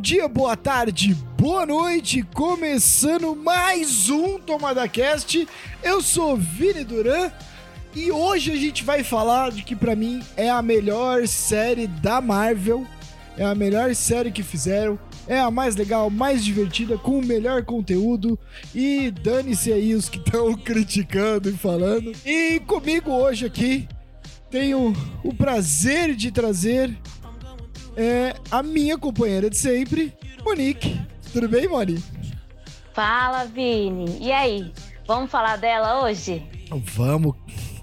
dia, boa tarde, boa noite, começando mais um Tomada Cast. Eu sou Vini Duran e hoje a gente vai falar de que para mim é a melhor série da Marvel, é a melhor série que fizeram, é a mais legal, mais divertida, com o melhor conteúdo e dane-se aí os que estão criticando e falando. E comigo hoje aqui tenho o prazer de trazer é a minha companheira de sempre, Monique. Tudo bem, Moni? Fala, Vini. E aí? Vamos falar dela hoje? Vamos.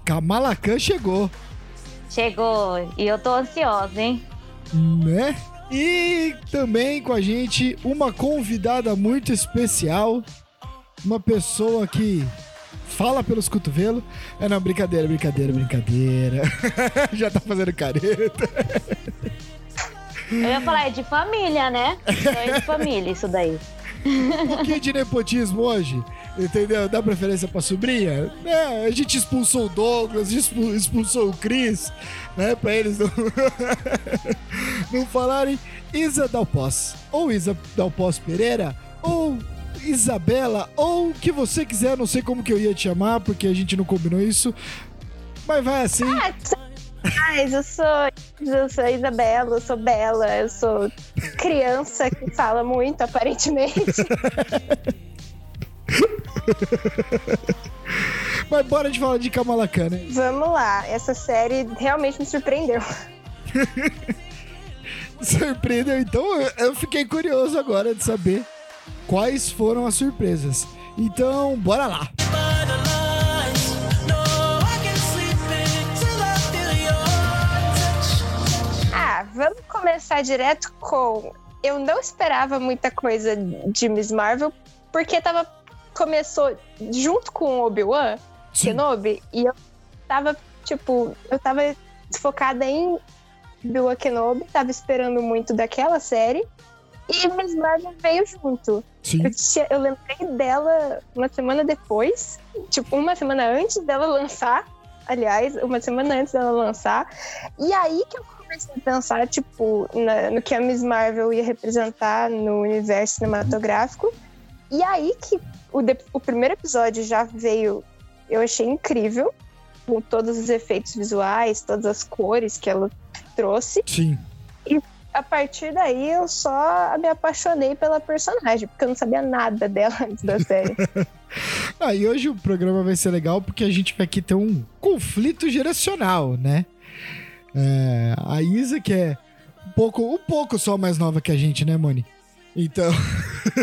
Kamala Khan chegou. Chegou. E eu tô ansiosa, hein? Né? E também com a gente uma convidada muito especial. Uma pessoa que fala pelos cotovelos. É não, brincadeira, brincadeira, brincadeira. Já tá fazendo careta. Eu ia falar, é de família, né? É de família isso daí. Um pouquinho de nepotismo hoje, entendeu? Dá preferência pra sobrinha? É, a gente expulsou o Douglas, expulsou o Chris, né? Pra eles não, não falarem Isa Dalpós, ou Isa Dalpós Pereira, ou Isabela, ou o que você quiser, não sei como que eu ia te chamar, porque a gente não combinou isso. Mas vai assim. Ah, mas eu sou, eu sou Isabela, eu sou Bela, eu sou criança que fala muito, aparentemente. Mas bora de falar de Kamala Khan, né? Vamos lá, essa série realmente me surpreendeu. Surpreendeu, então eu fiquei curioso agora de saber quais foram as surpresas. Então, bora lá! Começar direto com. Eu não esperava muita coisa de Miss Marvel, porque tava. Começou junto com o Obi-Wan Kenobi, e eu tava, tipo, eu tava focada em Obi-Wan Kenobi, tava esperando muito daquela série. E Miss Marvel veio junto. Eu, tinha, eu lembrei dela uma semana depois, tipo, uma semana antes dela lançar. Aliás, uma semana antes dela lançar. E aí que eu comecei a pensar, tipo, na, no que a Miss Marvel ia representar no universo cinematográfico. E aí que o, de, o primeiro episódio já veio, eu achei incrível, com todos os efeitos visuais, todas as cores que ela trouxe. Sim. E a partir daí eu só me apaixonei pela personagem, porque eu não sabia nada dela antes da série. ah, e hoje o programa vai ser legal porque a gente vai aqui ter um conflito geracional, né? É, a Isa, que é um pouco, um pouco só mais nova que a gente, né, Moni? Então.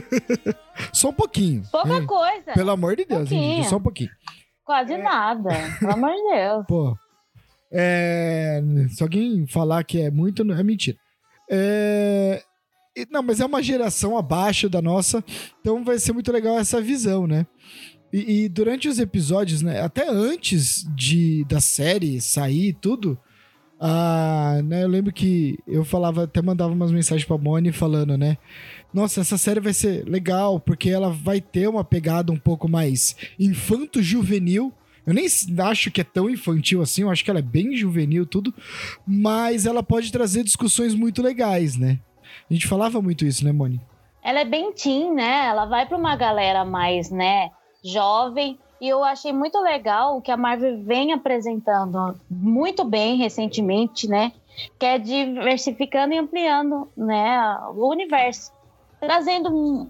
só um pouquinho. Pouca é. coisa. Pelo amor de Deus, gente, só um pouquinho. Quase é... nada. Pelo amor de Deus. Pô. É... Se alguém falar que é muito, é mentira. É... Não, mas é uma geração abaixo da nossa, então vai ser muito legal essa visão, né? E, e durante os episódios, né, até antes de da série sair e tudo, ah, né, eu lembro que eu falava, até mandava umas mensagens pra Moni falando, né? Nossa, essa série vai ser legal, porque ela vai ter uma pegada um pouco mais infanto-juvenil. Eu nem acho que é tão infantil assim, eu acho que ela é bem juvenil, tudo. Mas ela pode trazer discussões muito legais, né? A gente falava muito isso, né, Moni? Ela é bem teen, né? Ela vai pra uma galera mais, né, jovem e eu achei muito legal o que a Marvel vem apresentando muito bem recentemente, né? Que é diversificando e ampliando né, o universo. Trazendo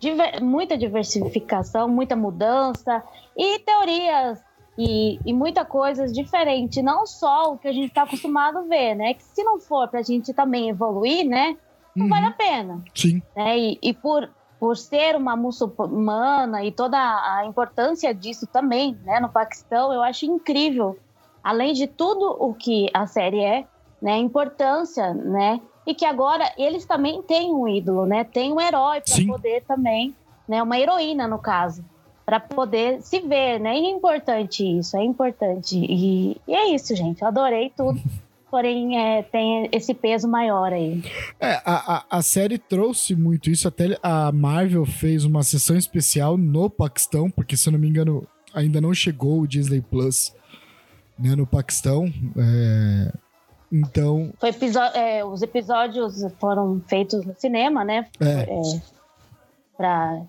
diver, muita diversificação, muita mudança e teorias e, e muita coisas diferente, não só o que a gente está acostumado a ver, né? Que se não for para a gente também evoluir, né? Não uhum. vale a pena. Sim. Né? E, e por por ser uma muçulmana e toda a importância disso também, né, no Paquistão, eu acho incrível. Além de tudo o que a série é, né, a importância, né, e que agora eles também têm um ídolo, né, tem um herói para poder também, né, uma heroína no caso, para poder se ver, né, e é importante isso, é importante e, e é isso, gente, eu adorei tudo. porém é, tem esse peso maior aí. É, a, a, a, série trouxe muito isso, até a Marvel fez uma sessão especial no Paquistão, porque se eu não me engano ainda não chegou o Disney Plus né, no Paquistão. É... Então. Foi é, os episódios foram feitos no cinema, né? É. é pra,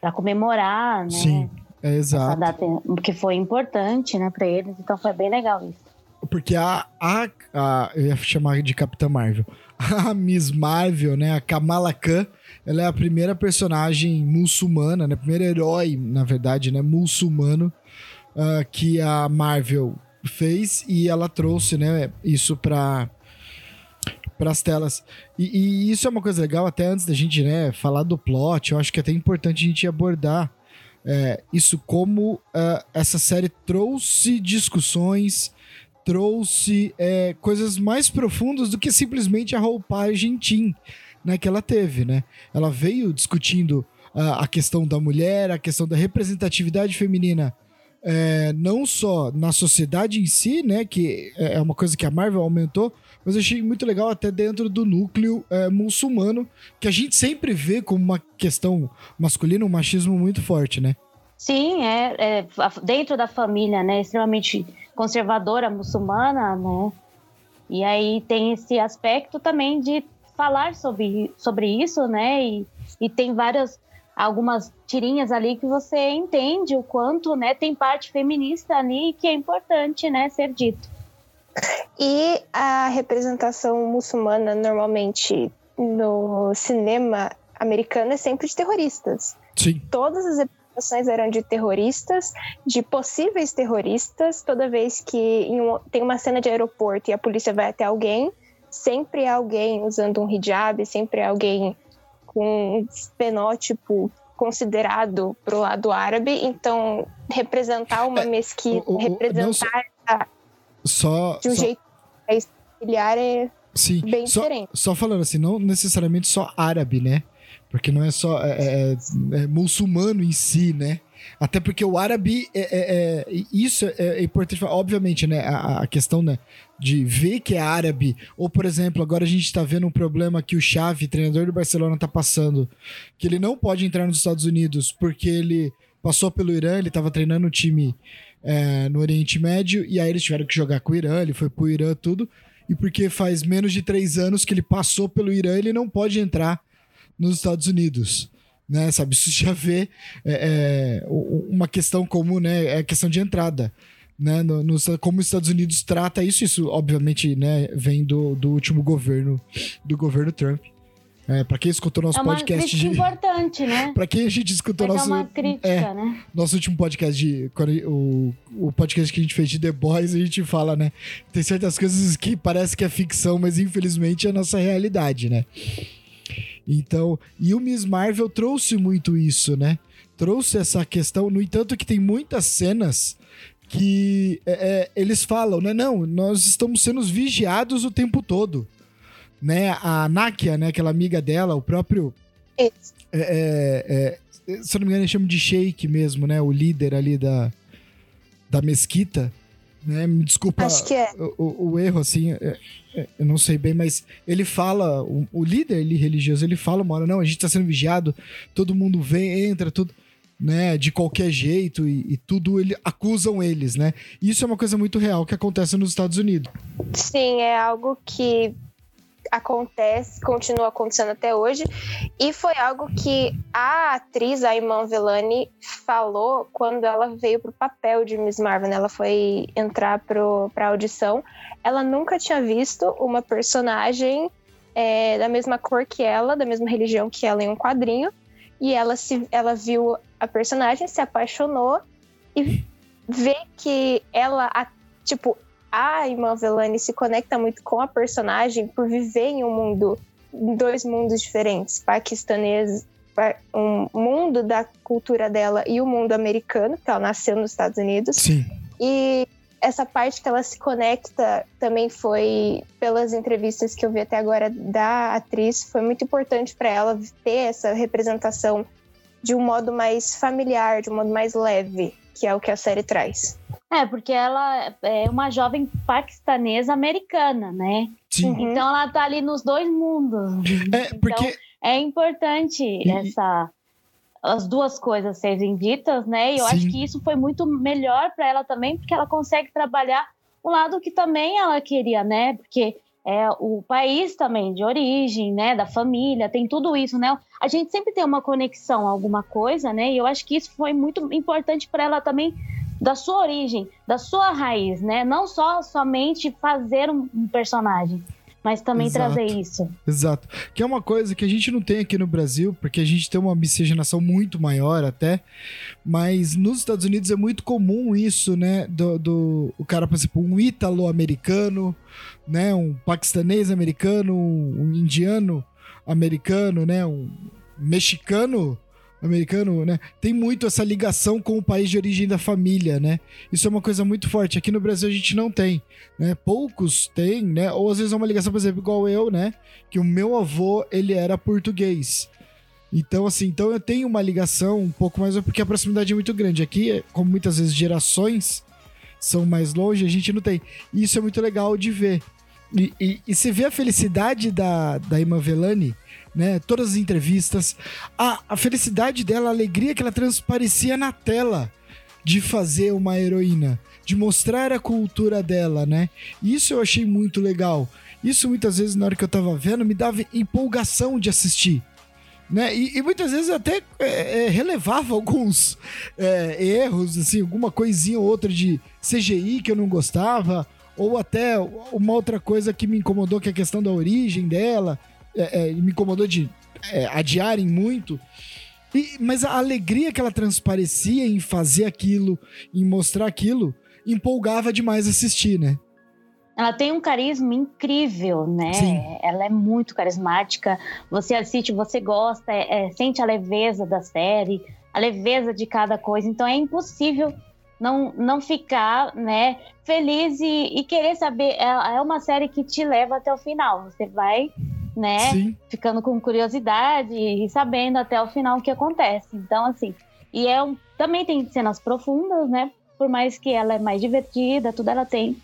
pra comemorar, né? Sim, é exato. Data, que foi importante, né, pra eles. Então foi bem legal isso. Porque a, a, a. Eu ia chamar de Capitã Marvel. A Miss Marvel, né? A Kamala Khan, ela é a primeira personagem muçulmana, né? Primeiro herói, na verdade, né? Muçulmano uh, que a Marvel fez e ela trouxe, né? Isso para para as telas. E, e, isso é uma coisa legal, até antes da gente né, falar do plot, eu acho que é até importante a gente abordar é, isso como uh, essa série trouxe discussões, trouxe é, coisas mais profundas do que simplesmente a roupagem teen né, que ela teve, né? Ela veio discutindo uh, a questão da mulher, a questão da representatividade feminina é, não só na sociedade em si, né, que é uma coisa que a Marvel aumentou, mas eu achei muito legal até dentro do núcleo é, muçulmano, que a gente sempre vê como uma questão masculina, um machismo muito forte, né? Sim, é, é dentro da família, né, extremamente conservadora muçulmana, né, e aí tem esse aspecto também de falar sobre, sobre isso, né, e, e tem várias algumas tirinhas ali que você entende o quanto, né, tem parte feminista ali que é importante, né, ser dito. E a representação muçulmana normalmente no cinema americano é sempre de terroristas. Sim. Todas as representações eram de terroristas, de possíveis terroristas. Toda vez que um, tem uma cena de aeroporto e a polícia vai até alguém, sempre alguém usando um hijab, sempre alguém com um fenótipo considerado pro lado árabe, então representar uma é, mesquita, o, o, representar só, só, de um só, jeito familiar é sim, bem só, diferente. Só falando assim, não necessariamente só árabe, né? Porque não é só é, é, é, é muçulmano em si, né? Até porque o árabe, é, é, é isso é, é importante, obviamente, né? A, a, questão né, de ver que é árabe, ou por exemplo, agora a gente está vendo um problema que o Xavi, treinador do Barcelona, está passando, que ele não pode entrar nos Estados Unidos porque ele passou pelo Irã, ele estava treinando o time é, no Oriente Médio, e aí eles tiveram que jogar com o Irã, ele foi pro Irã, tudo, e porque faz menos de três anos que ele passou pelo Irã, ele não pode entrar nos Estados Unidos né? Sabe, isso já vê é, é, uma questão comum, né? É a questão de entrada. Né, no, no, como os Estados Unidos trata isso, isso obviamente né, vem do, do último governo do governo Trump. É, para quem escutou nosso é uma podcast de importante, né? para quem a gente escutou Mas nosso é uma crítica, é, né? nosso último podcast de o, o podcast que a gente fez de The Boys, a gente fala, né? Tem certas coisas que parece que é ficção, mas infelizmente é a nossa realidade, né? Então, e o Miss Marvel trouxe muito isso, né? Trouxe essa questão, no entanto, que tem muitas cenas que é, é, eles falam, né? Não, nós estamos sendo vigiados o tempo todo. Né? A Nakia, né? Aquela amiga dela, o próprio. É, é, é, se eu não me engano, eles chamam de Sheik mesmo, né? O líder ali da, da mesquita. Né? Me desculpa Acho que é. o, o erro, assim. Eu não sei bem, mas ele fala, o, o líder ali, religioso, ele fala uma hora, não, a gente tá sendo vigiado, todo mundo vem, entra, tudo, né, de qualquer jeito e, e tudo, ele, acusam eles, né? Isso é uma coisa muito real que acontece nos Estados Unidos. Sim, é algo que acontece, continua acontecendo até hoje, e foi algo que a atriz, a Iman Velani, falou quando ela veio pro papel de Miss Marvel, né? ela foi entrar pro, pra audição, ela nunca tinha visto uma personagem é, da mesma cor que ela, da mesma religião que ela em um quadrinho, e ela, se, ela viu a personagem, se apaixonou, e vê que ela, tipo, a irmã Velani se conecta muito com a personagem por viver em um mundo, em dois mundos diferentes, paquistanês, um mundo da cultura dela e o mundo americano, que ela nasceu nos Estados Unidos. Sim. E essa parte que ela se conecta também foi pelas entrevistas que eu vi até agora da atriz, foi muito importante para ela ter essa representação de um modo mais familiar, de um modo mais leve, que é o que a série traz. É, porque ela é uma jovem paquistanesa americana, né? Sim. Uhum. Então ela tá ali nos dois mundos. É, então, porque... é importante e... essa as duas coisas serem ditas, né? E eu Sim. acho que isso foi muito melhor para ela também, porque ela consegue trabalhar o lado que também ela queria, né? Porque é o país também de origem, né, da família, tem tudo isso, né? A gente sempre tem uma conexão a alguma coisa, né? E eu acho que isso foi muito importante para ela também da sua origem, da sua raiz, né? Não só somente fazer um, um personagem mas também Exato. trazer isso. Exato. Que é uma coisa que a gente não tem aqui no Brasil, porque a gente tem uma miscigenação muito maior até, mas nos Estados Unidos é muito comum isso, né? Do, do o cara, por exemplo, um ítalo-americano, né? Um paquistanês americano, um indiano americano, né? Um mexicano americano, né? Tem muito essa ligação com o país de origem da família, né? Isso é uma coisa muito forte. Aqui no Brasil a gente não tem, né? Poucos têm, né? Ou às vezes é uma ligação, por exemplo, igual eu, né? Que o meu avô, ele era português. Então, assim, então eu tenho uma ligação um pouco mais, porque a proximidade é muito grande. Aqui, como muitas vezes gerações são mais longe, a gente não tem. E isso é muito legal de ver. E, e, e você vê a felicidade da, da Ima Velani, né? Todas as entrevistas, a, a felicidade dela, a alegria que ela transparecia na tela de fazer uma heroína, de mostrar a cultura dela, né? Isso eu achei muito legal. Isso muitas vezes, na hora que eu tava vendo, me dava empolgação de assistir. Né? E, e muitas vezes até é, é, relevava alguns é, erros, assim, alguma coisinha ou outra de CGI que eu não gostava, ou até uma outra coisa que me incomodou, que é a questão da origem dela é, é, me incomodou de é, adiarem muito. E, mas a alegria que ela transparecia em fazer aquilo, em mostrar aquilo, empolgava demais assistir, né? Ela tem um carisma incrível, né? Sim. Ela é muito carismática. Você assiste, você gosta, é, é, sente a leveza da série, a leveza de cada coisa. Então é impossível não, não ficar, né, feliz e, e querer saber. É, é uma série que te leva até o final. Você vai né? Sim. Ficando com curiosidade e sabendo até o final o que acontece. Então, assim, e é um, também tem cenas profundas, né? Por mais que ela é mais divertida, tudo ela tem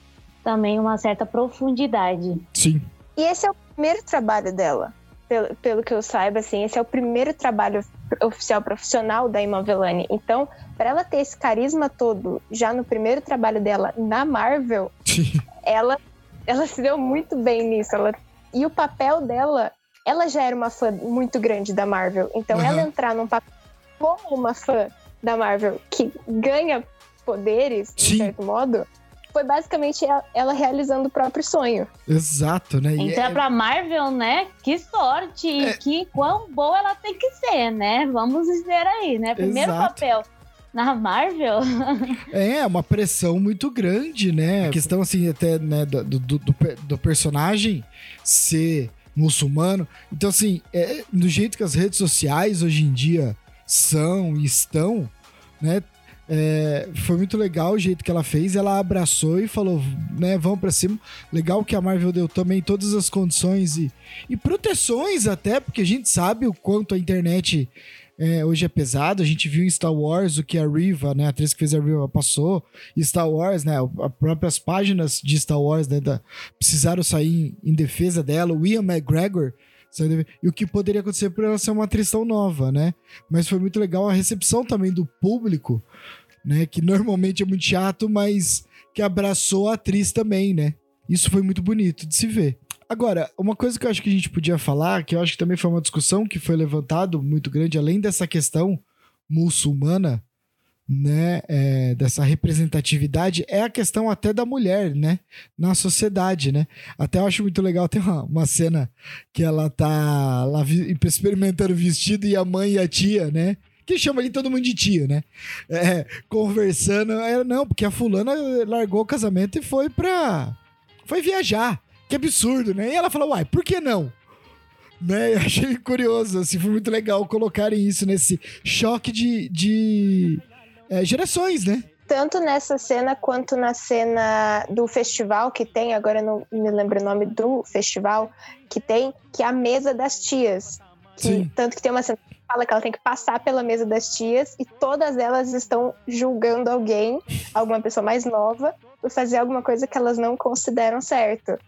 também uma certa profundidade. Sim. E esse é o primeiro trabalho dela, pelo, pelo que eu saiba, assim, esse é o primeiro trabalho oficial profissional da Iman Velani. Então, para ela ter esse carisma todo já no primeiro trabalho dela na Marvel, ela ela se deu muito bem nisso. Ela e o papel dela, ela já era uma fã muito grande da Marvel. Então, uhum. ela entrar num papel como uma fã da Marvel que ganha poderes, Sim. de certo modo, foi basicamente ela realizando o próprio sonho. Exato, né? Entrar é... pra Marvel, né? Que sorte! É... Que quão boa ela tem que ser, né? Vamos dizer aí, né? Primeiro Exato. papel na Marvel. É, uma pressão muito grande, né? A questão, assim, até, né, do, do, do, do personagem ser muçulmano. Então, assim, é, do jeito que as redes sociais hoje em dia são e estão, né? É, foi muito legal o jeito que ela fez. Ela abraçou e falou, né, vamos para cima. Legal que a Marvel deu também todas as condições e, e proteções até, porque a gente sabe o quanto a internet é, hoje é pesado. A gente viu em Star Wars o que a Riva, né, a atriz que fez a Riva, passou. Star Wars, né, as próprias páginas de Star Wars né, da, precisaram sair em, em defesa dela. O Ian McGregor e o que poderia acontecer por ela ser uma atriz tão nova, né? Mas foi muito legal a recepção também do público, né? Que normalmente é muito chato, mas que abraçou a atriz também, né? Isso foi muito bonito de se ver. Agora, uma coisa que eu acho que a gente podia falar, que eu acho que também foi uma discussão que foi levantado muito grande, além dessa questão muçulmana, né, é, dessa representatividade, é a questão até da mulher, né, na sociedade, né. Até eu acho muito legal, tem uma, uma cena que ela tá lá experimentando vestido e a mãe e a tia, né, que chama ali todo mundo de tia, né? É, conversando. É, não, porque a fulana largou o casamento e foi pra. Foi viajar. Que absurdo, né? E ela falou, uai, por que não? Né? Eu achei curioso, assim, foi muito legal colocarem isso nesse choque de, de é, gerações, né? Tanto nessa cena quanto na cena do festival que tem, agora eu não me lembro o nome do festival que tem, que é a mesa das tias. Que, tanto que tem uma cena que fala que ela tem que passar pela mesa das tias e todas elas estão julgando alguém, alguma pessoa mais nova, por fazer alguma coisa que elas não consideram certo.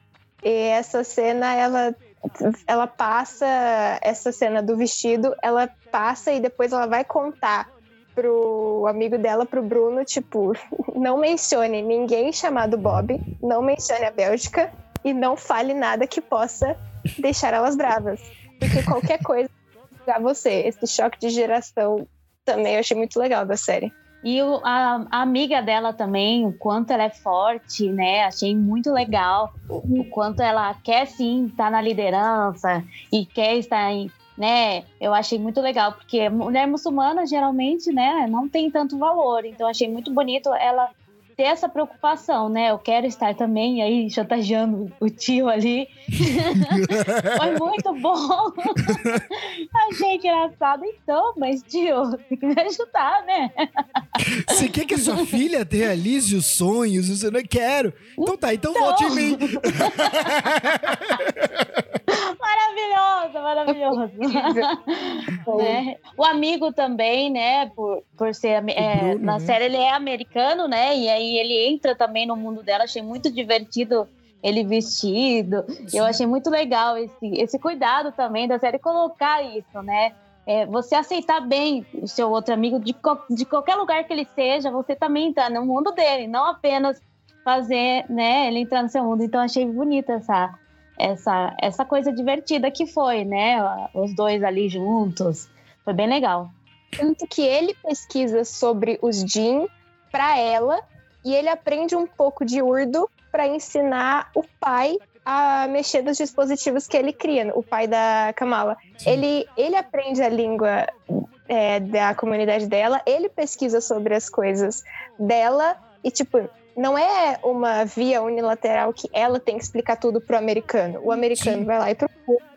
E essa cena, ela ela passa essa cena do vestido, ela passa e depois ela vai contar pro amigo dela, pro Bruno, tipo, não mencione ninguém chamado Bob, não mencione a Bélgica e não fale nada que possa deixar elas bravas. Porque qualquer coisa pra você, esse choque de geração também eu achei muito legal da série. E o, a, a, amiga dela também, o quanto ela é forte, né? Achei muito legal. O, quanto ela quer sim estar na liderança e quer estar em, né? Eu achei muito legal, porque mulher muçulmana geralmente, né, não tem tanto valor. Então achei muito bonito ela ter essa preocupação, né? Eu quero estar também aí chantageando o tio ali. Foi muito bom. Achei engraçado. Então, mas tio, tem que me ajudar, né? Você quer que a sua filha realize os sonhos? Você não quero. Então tá, então, então... volte em mim. maravilhoso, maravilhoso. né? O amigo também, né? Por, por ser é, Bruno, na né? série ele é americano, né? E aí ele entra também no mundo dela. Achei muito divertido ele vestido. Sim. Eu achei muito legal esse, esse cuidado também da série colocar isso, né? É, você aceitar bem o seu outro amigo de, de qualquer lugar que ele seja, você também tá no mundo dele, não apenas fazer, né, ele entrar no seu mundo. Então achei bonita essa essa essa coisa divertida que foi, né, os dois ali juntos. Foi bem legal. Tanto que ele pesquisa sobre os Jin para ela e ele aprende um pouco de urdo para ensinar o pai a mexer nos dispositivos que ele cria, o pai da Kamala. Ele, ele aprende a língua é, da comunidade dela, ele pesquisa sobre as coisas dela e, tipo, não é uma via unilateral que ela tem que explicar tudo pro americano. O americano Sim. vai lá e procura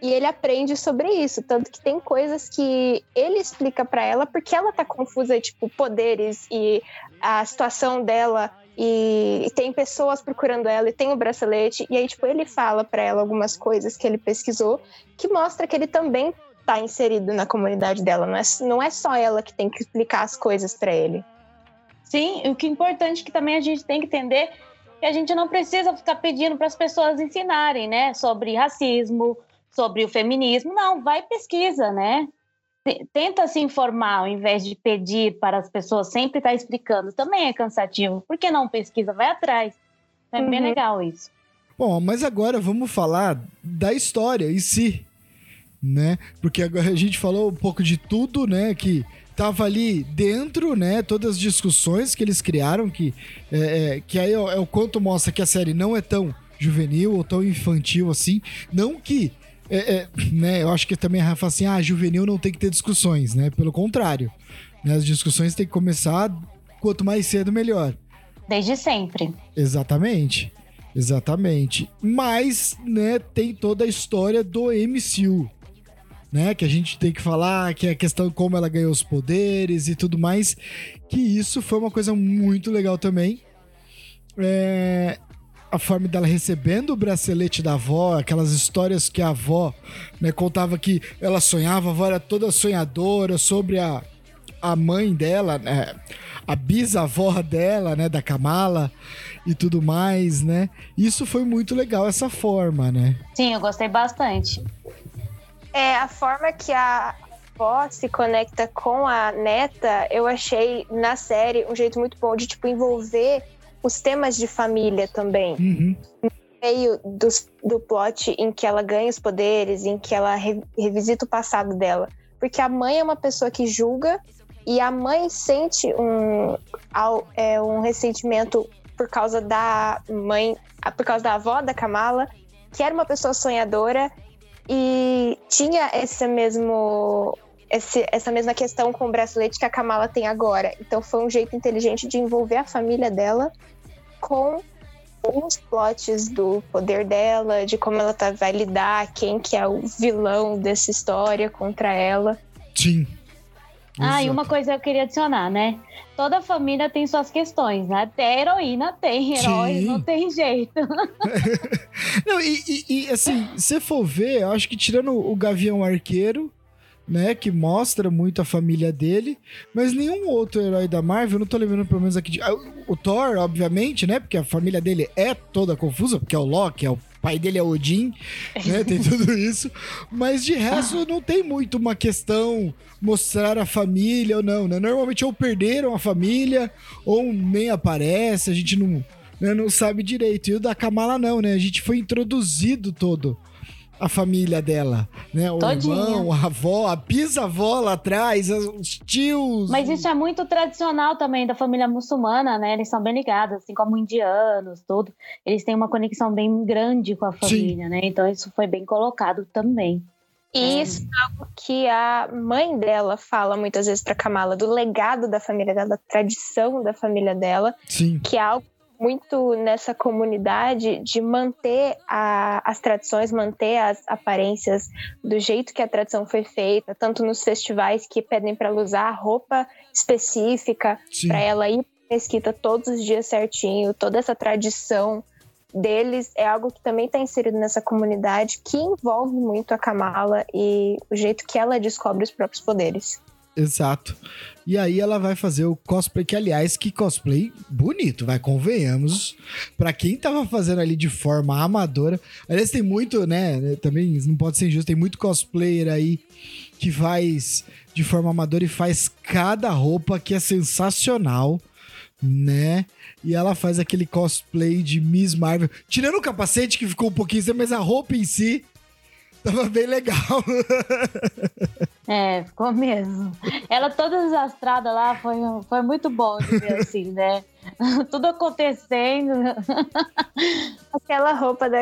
e ele aprende sobre isso, tanto que tem coisas que ele explica para ela porque ela tá confusa, tipo, poderes e a situação dela e, e, tem pessoas procurando ela e tem o bracelete e aí tipo ele fala para ela algumas coisas que ele pesquisou que mostra que ele também tá inserido na comunidade dela, não é, não é só ela que tem que explicar as coisas para ele. Sim, o que é importante que também a gente tem que entender que a gente não precisa ficar pedindo para as pessoas ensinarem, né, sobre racismo, sobre o feminismo. Não, vai pesquisa, né? Tenta se informar ao invés de pedir para as pessoas sempre estar explicando. Também é cansativo. Por que não pesquisa? Vai atrás. É uhum. bem legal isso. Bom, mas agora vamos falar da história em si, né? Porque agora a gente falou um pouco de tudo, né? Que tava ali dentro, né? Todas as discussões que eles criaram, que, é, é, que aí é, é o quanto mostra que a série não é tão juvenil ou tão infantil assim. Não que é, é, né, eu acho que também a Rafa assim, ah, juvenil não tem que ter discussões, né? Pelo contrário. Né, as discussões têm que começar quanto mais cedo, melhor. Desde sempre. Exatamente. Exatamente. Mas, né, tem toda a história do MCU. Né, que a gente tem que falar, que é a questão como ela ganhou os poderes e tudo mais. Que isso foi uma coisa muito legal também. É, a forma dela recebendo o bracelete da avó, aquelas histórias que a avó né, contava que ela sonhava, a avó era toda sonhadora sobre a, a mãe dela, né, a bisavó dela, né, da Kamala e tudo mais, né? Isso foi muito legal, essa forma, né? Sim, eu gostei bastante. É, a forma que a avó se conecta com a neta, eu achei na série um jeito muito bom de, tipo, envolver os temas de família também. Uhum. No meio do, do plot em que ela ganha os poderes, em que ela re, revisita o passado dela. Porque a mãe é uma pessoa que julga e a mãe sente um, é, um ressentimento por causa da mãe, por causa da avó da Kamala, que era uma pessoa sonhadora e tinha esse mesmo esse, essa mesma questão com o bracelete que a Kamala tem agora. Então foi um jeito inteligente de envolver a família dela com os plots do poder dela, de como ela tá, vai lidar, quem que é o vilão dessa história contra ela. Sim. Ah, e uma coisa eu queria adicionar, né? Toda família tem suas questões, né? Até heroína tem, herói não tem jeito. não, e, e, e assim, se for ver, eu acho que tirando o Gavião Arqueiro, né? Que mostra muito a família dele. Mas nenhum outro herói da Marvel, não tô lembrando pelo menos aqui de. Ah, o Thor, obviamente, né? Porque a família dele é toda confusa, porque é o Loki, é o o pai dele é Odin, né? Tem tudo isso. Mas de resto, não tem muito uma questão mostrar a família ou não, né? Normalmente ou perderam a família, ou nem aparece, a gente não, né, não sabe direito. E o da Kamala não, né? A gente foi introduzido todo a família dela, né? O Todinha. irmão, a avó, a bisavó lá atrás, os tios. Mas isso é muito tradicional também da família muçulmana, né? Eles são bem ligados, assim como indianos, tudo. Eles têm uma conexão bem grande com a família, Sim. né? Então isso foi bem colocado também. E isso é algo que a mãe dela fala muitas vezes para Kamala, do legado da família dela, da tradição da família dela, Sim. que é algo muito nessa comunidade de manter a, as tradições, manter as aparências do jeito que a tradição foi feita, tanto nos festivais que pedem para ela usar roupa específica, para ela ir para mesquita todos os dias certinho, toda essa tradição deles é algo que também está inserido nessa comunidade que envolve muito a Kamala e o jeito que ela descobre os próprios poderes. Exato. E aí ela vai fazer o cosplay, que aliás, que cosplay bonito, vai, convenhamos. Pra quem tava fazendo ali de forma amadora. Aliás, tem muito, né? Também não pode ser injusto, tem muito cosplayer aí que faz de forma amadora e faz cada roupa que é sensacional, né? E ela faz aquele cosplay de Miss Marvel, tirando o capacete que ficou um pouquinho, mas a roupa em si tava bem legal. É, ficou mesmo. Ela toda desastrada lá, foi, foi muito bom de ver assim, né? Tudo acontecendo. Aquela roupa da,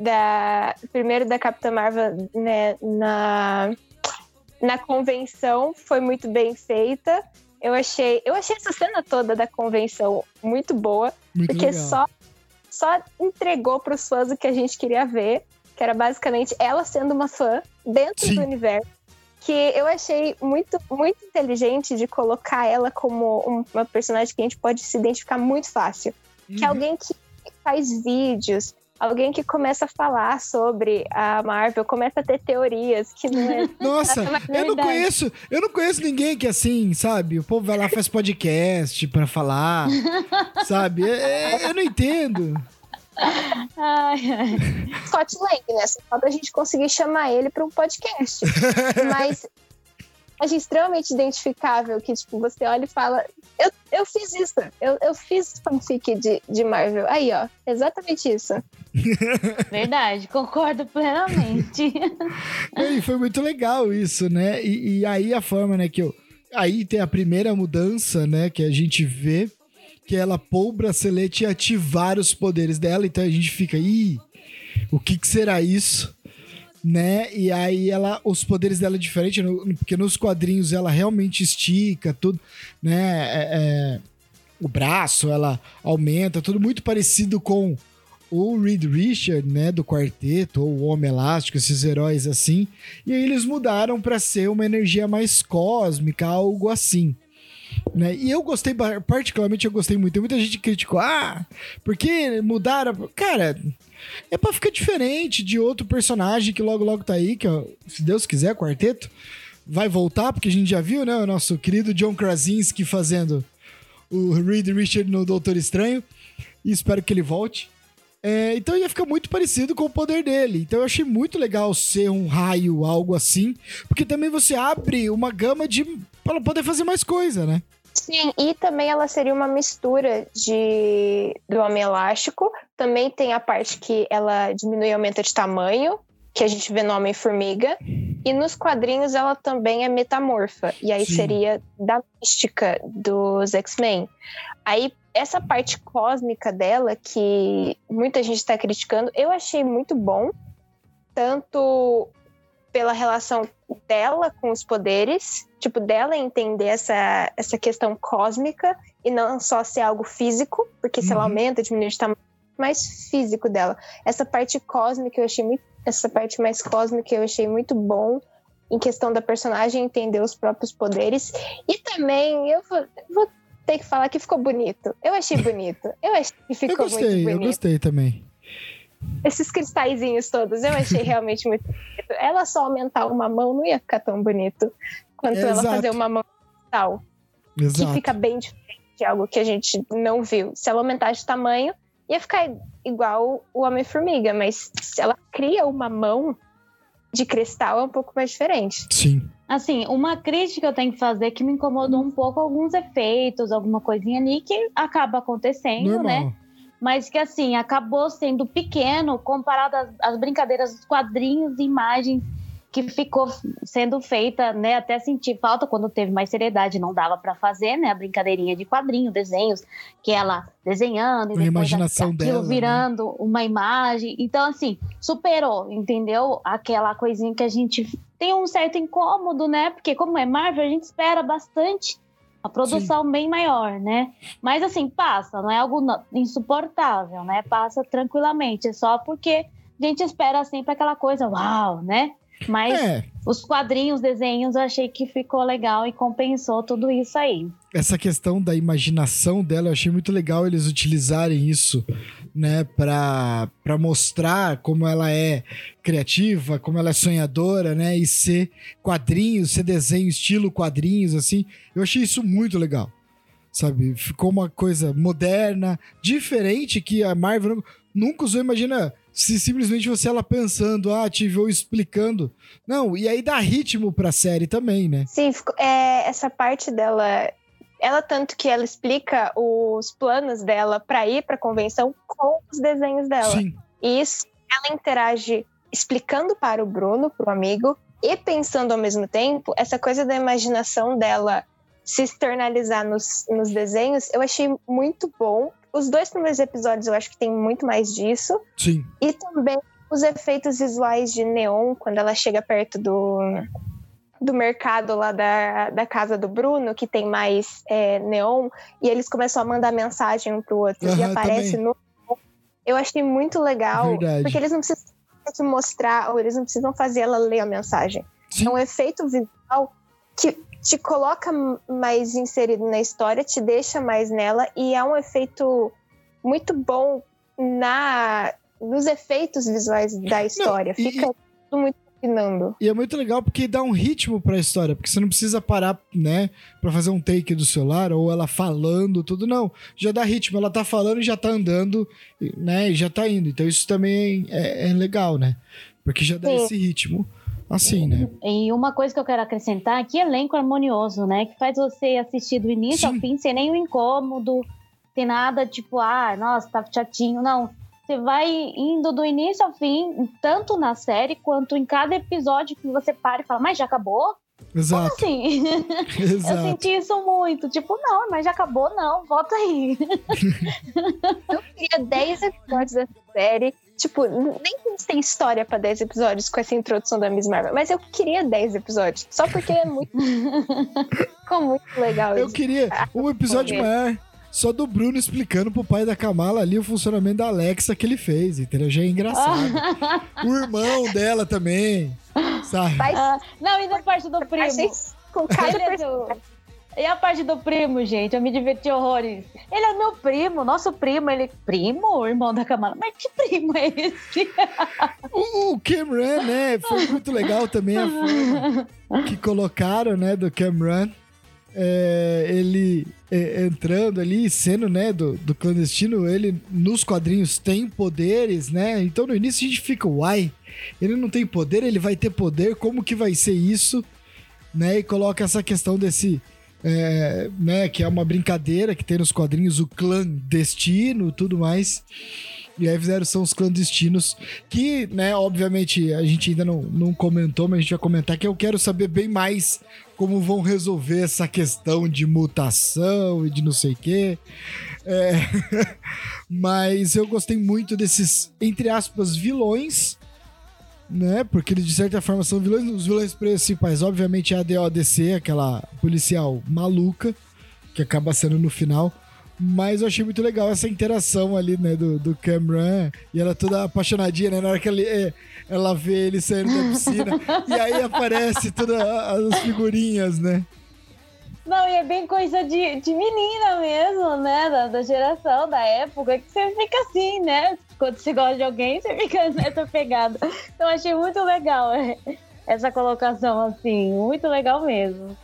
da primeiro da Capitã Marvel, né, na, na convenção foi muito bem feita. Eu achei, eu achei essa cena toda da convenção muito boa, muito porque legal. só só entregou para os fãs o que a gente queria ver, que era basicamente ela sendo uma fã dentro Sim. do universo que eu achei muito, muito inteligente de colocar ela como uma personagem que a gente pode se identificar muito fácil. Uhum. Que é uhum. alguém que faz vídeos, alguém que começa a falar sobre a Marvel, começa a ter teorias que não é. Nossa, eu não conheço, eu não conheço ninguém que assim, sabe? O povo vai lá faz podcast para falar, sabe? É, é, eu não entendo. Ai, ai. Scott Lang, né? Só falta a gente conseguir chamar ele para um podcast. Mas acho extremamente identificável que, tipo, você olha e fala: Eu, eu fiz isso, eu, eu fiz fanfic de, de Marvel. Aí, ó, exatamente isso. Verdade, concordo plenamente. e foi muito legal isso, né? E, e aí a forma, né, que eu. Aí tem a primeira mudança, né, que a gente vê que ela pôr o bracelete e ativar os poderes dela. Então a gente fica, ih, o que, que será isso? Né? E aí ela, os poderes dela é diferente, porque nos quadrinhos ela realmente estica tudo, né? É, é, o braço ela aumenta, tudo muito parecido com o Reed Richard, né, do quarteto, ou o Homem Elástico, esses heróis assim. E aí eles mudaram para ser uma energia mais cósmica, algo assim. Né? E eu gostei, particularmente eu gostei muito. Tem muita gente criticou, ah, porque mudaram. Cara, é pra ficar diferente de outro personagem que logo logo tá aí, que ó, se Deus quiser, quarteto, vai voltar, porque a gente já viu, né? O nosso querido John Krasinski fazendo o Reed Richard no Doutor Estranho. E espero que ele volte. É, então ia ficar muito parecido com o poder dele. Então eu achei muito legal ser um raio, algo assim, porque também você abre uma gama de para poder fazer mais coisa, né? Sim, e também ela seria uma mistura de do homem elástico. Também tem a parte que ela diminui e aumenta de tamanho, que a gente vê no Homem-Formiga. E nos quadrinhos ela também é metamorfa. E aí Sim. seria da mística dos X-Men. Aí essa parte cósmica dela, que muita gente está criticando, eu achei muito bom. Tanto pela relação dela com os poderes, tipo, dela entender essa, essa questão cósmica e não só ser algo físico, porque se ela uhum. aumenta, diminui de tamanho, mais físico dela. Essa parte cósmica eu achei muito. Essa parte mais cósmica eu achei muito bom em questão da personagem entender os próprios poderes. E também eu vou, vou ter que falar que ficou bonito. Eu achei bonito. Eu achei que ficou eu gostei, muito bonito. Eu gostei também. Esses cristalzinhos todos, eu achei realmente muito bonito. Ela só aumentar uma mão não ia ficar tão bonito quanto é, ela fazer uma mão cristal. Exato. Que fica bem diferente, algo que a gente não viu. Se ela aumentar de tamanho, ia ficar igual o Homem-Formiga, mas se ela cria uma mão de cristal é um pouco mais diferente. Sim. Assim, uma crítica que eu tenho que fazer que me incomodou um pouco alguns efeitos, alguma coisinha ali que acaba acontecendo, Normal. né? Mas que assim, acabou sendo pequeno comparado às, às brincadeiras dos quadrinhos e imagens que ficou sendo feita, né? Até sentir falta quando teve mais seriedade, não dava pra fazer, né? A brincadeirinha de quadrinho, desenhos, que ela desenhando e A imaginação aquilo dela, né? virando uma imagem. Então, assim, superou, entendeu? Aquela coisinha que a gente tem um certo incômodo, né? Porque como é Marvel, a gente espera bastante a produção bem maior, né? Mas assim, passa, não é algo insuportável, né? Passa tranquilamente, é só porque a gente espera sempre aquela coisa, uau, né? Mas É, os quadrinhos, desenhos, eu achei que ficou legal e compensou tudo isso aí. essa questão da imaginação dela, eu achei muito legal eles utilizarem isso, né, pra, pra mostrar como ela é criativa, como ela é sonhadora, né, e ser quadrinhos, ser desenho estilo quadrinhos, assim. Eu achei isso muito legal, sabe? Ficou uma coisa moderna, diferente que a Marvel nu- nunca usou. Imagina se simplesmente você ela pensando, ah, te ou explicando. Não, e aí dá ritmo pra série também, né? Sim, é, essa parte dela. Ela, tanto que ela explica os planos dela pra ir pra convenção com os desenhos dela. Sim. E isso, ela interage explicando para o Bruno, pro amigo, e pensando ao mesmo tempo, essa coisa da imaginação dela se externalizar nos, nos desenhos, eu achei muito bom. Os dois primeiros episódios eu acho que tem muito mais disso. Sim. E também os efeitos visuais de neon, quando ela chega perto do, do mercado lá da, da casa do Bruno, que tem mais é, neon, e eles começam a mandar mensagem um pro outro e Aham, aparece também. no. Eu achei muito legal, Verdade. porque eles não precisam mostrar, ou eles não precisam fazer ela ler a mensagem. Sim. É um efeito visual que te coloca mais inserido na história, te deixa mais nela, e é um efeito muito bom na nos efeitos visuais da história. e- Fica tudo muito combinando. E é muito legal porque dá um ritmo pra história, porque você não precisa parar, né, pra fazer um take do celular ou ela falando, tudo não. Já dá ritmo, ela tá falando e já tá andando, e, né, e já tá indo. Então isso também é, é legal, né? Porque já dá Sim. esse ritmo assim, né? E uma coisa que eu quero acrescentar, que elenco harmonioso, né? Que faz você assistir do início Sim. ao fim sem nenhum incômodo, sem nada tipo, ah, nossa, tá chatinho. Não. Você vai indo do início ao fim, tanto na série quanto em cada episódio que você para e fala, mas já acabou? Como Exato, assim? eu exato. senti isso muito. Tipo, não, mas já acabou, não, volta aí. Eu queria 10 episódios dessa série. Tipo, nem tem história pra 10 episódios com essa introdução da Miss Marvel, mas eu queria 10 episódios. Só porque é muito. Ficou muito legal Eu isso. queria um episódio maior só do Bruno explicando pro pai da Kamala ali o funcionamento da Alexa que ele fez, entendeu? Já é engraçado. o irmão dela também, sabe? Ah, não, e da parte do primo? achei com cada E a parte do primo, gente? Eu me diverti horrores. Ele é meu primo, nosso primo. Ele. Primo? Irmão da Kamala. Mas que primo é esse? O, o Cameron, né? Foi muito legal também a forma que colocaram, né, do Cameron. É, ele é, entrando ali, sendo, né, do, do clandestino, ele nos quadrinhos tem poderes, né? Então no início a gente fica, uai, ele não tem poder, ele vai ter poder, como que vai ser isso? Né? E coloca essa questão desse. É, né, que é uma brincadeira que tem nos quadrinhos o clandestino tudo mais. E aí fizeram são os clandestinos, que, né, obviamente a gente ainda não, não comentou, mas a gente vai comentar que eu quero saber bem mais como vão resolver essa questão de mutação e de não sei o quê. É, mas eu gostei muito desses, entre aspas, vilões, né? Porque eles de certa forma são vilões. Os vilões principais, obviamente, é a DODC, aquela policial maluca, que acaba sendo no final. Mas eu achei muito legal essa interação ali, né, do, do Cameron. E ela toda apaixonadinha, né? Na hora que ele, é, ela vê ele saindo da piscina. e aí aparece todas as figurinhas, né? Não, e é bem coisa de, de menina mesmo, né? Da, da geração, da época, que você fica assim, né? Quando você gosta de alguém, você fica nessa pegada. Então achei muito legal é, essa colocação, assim, muito legal mesmo.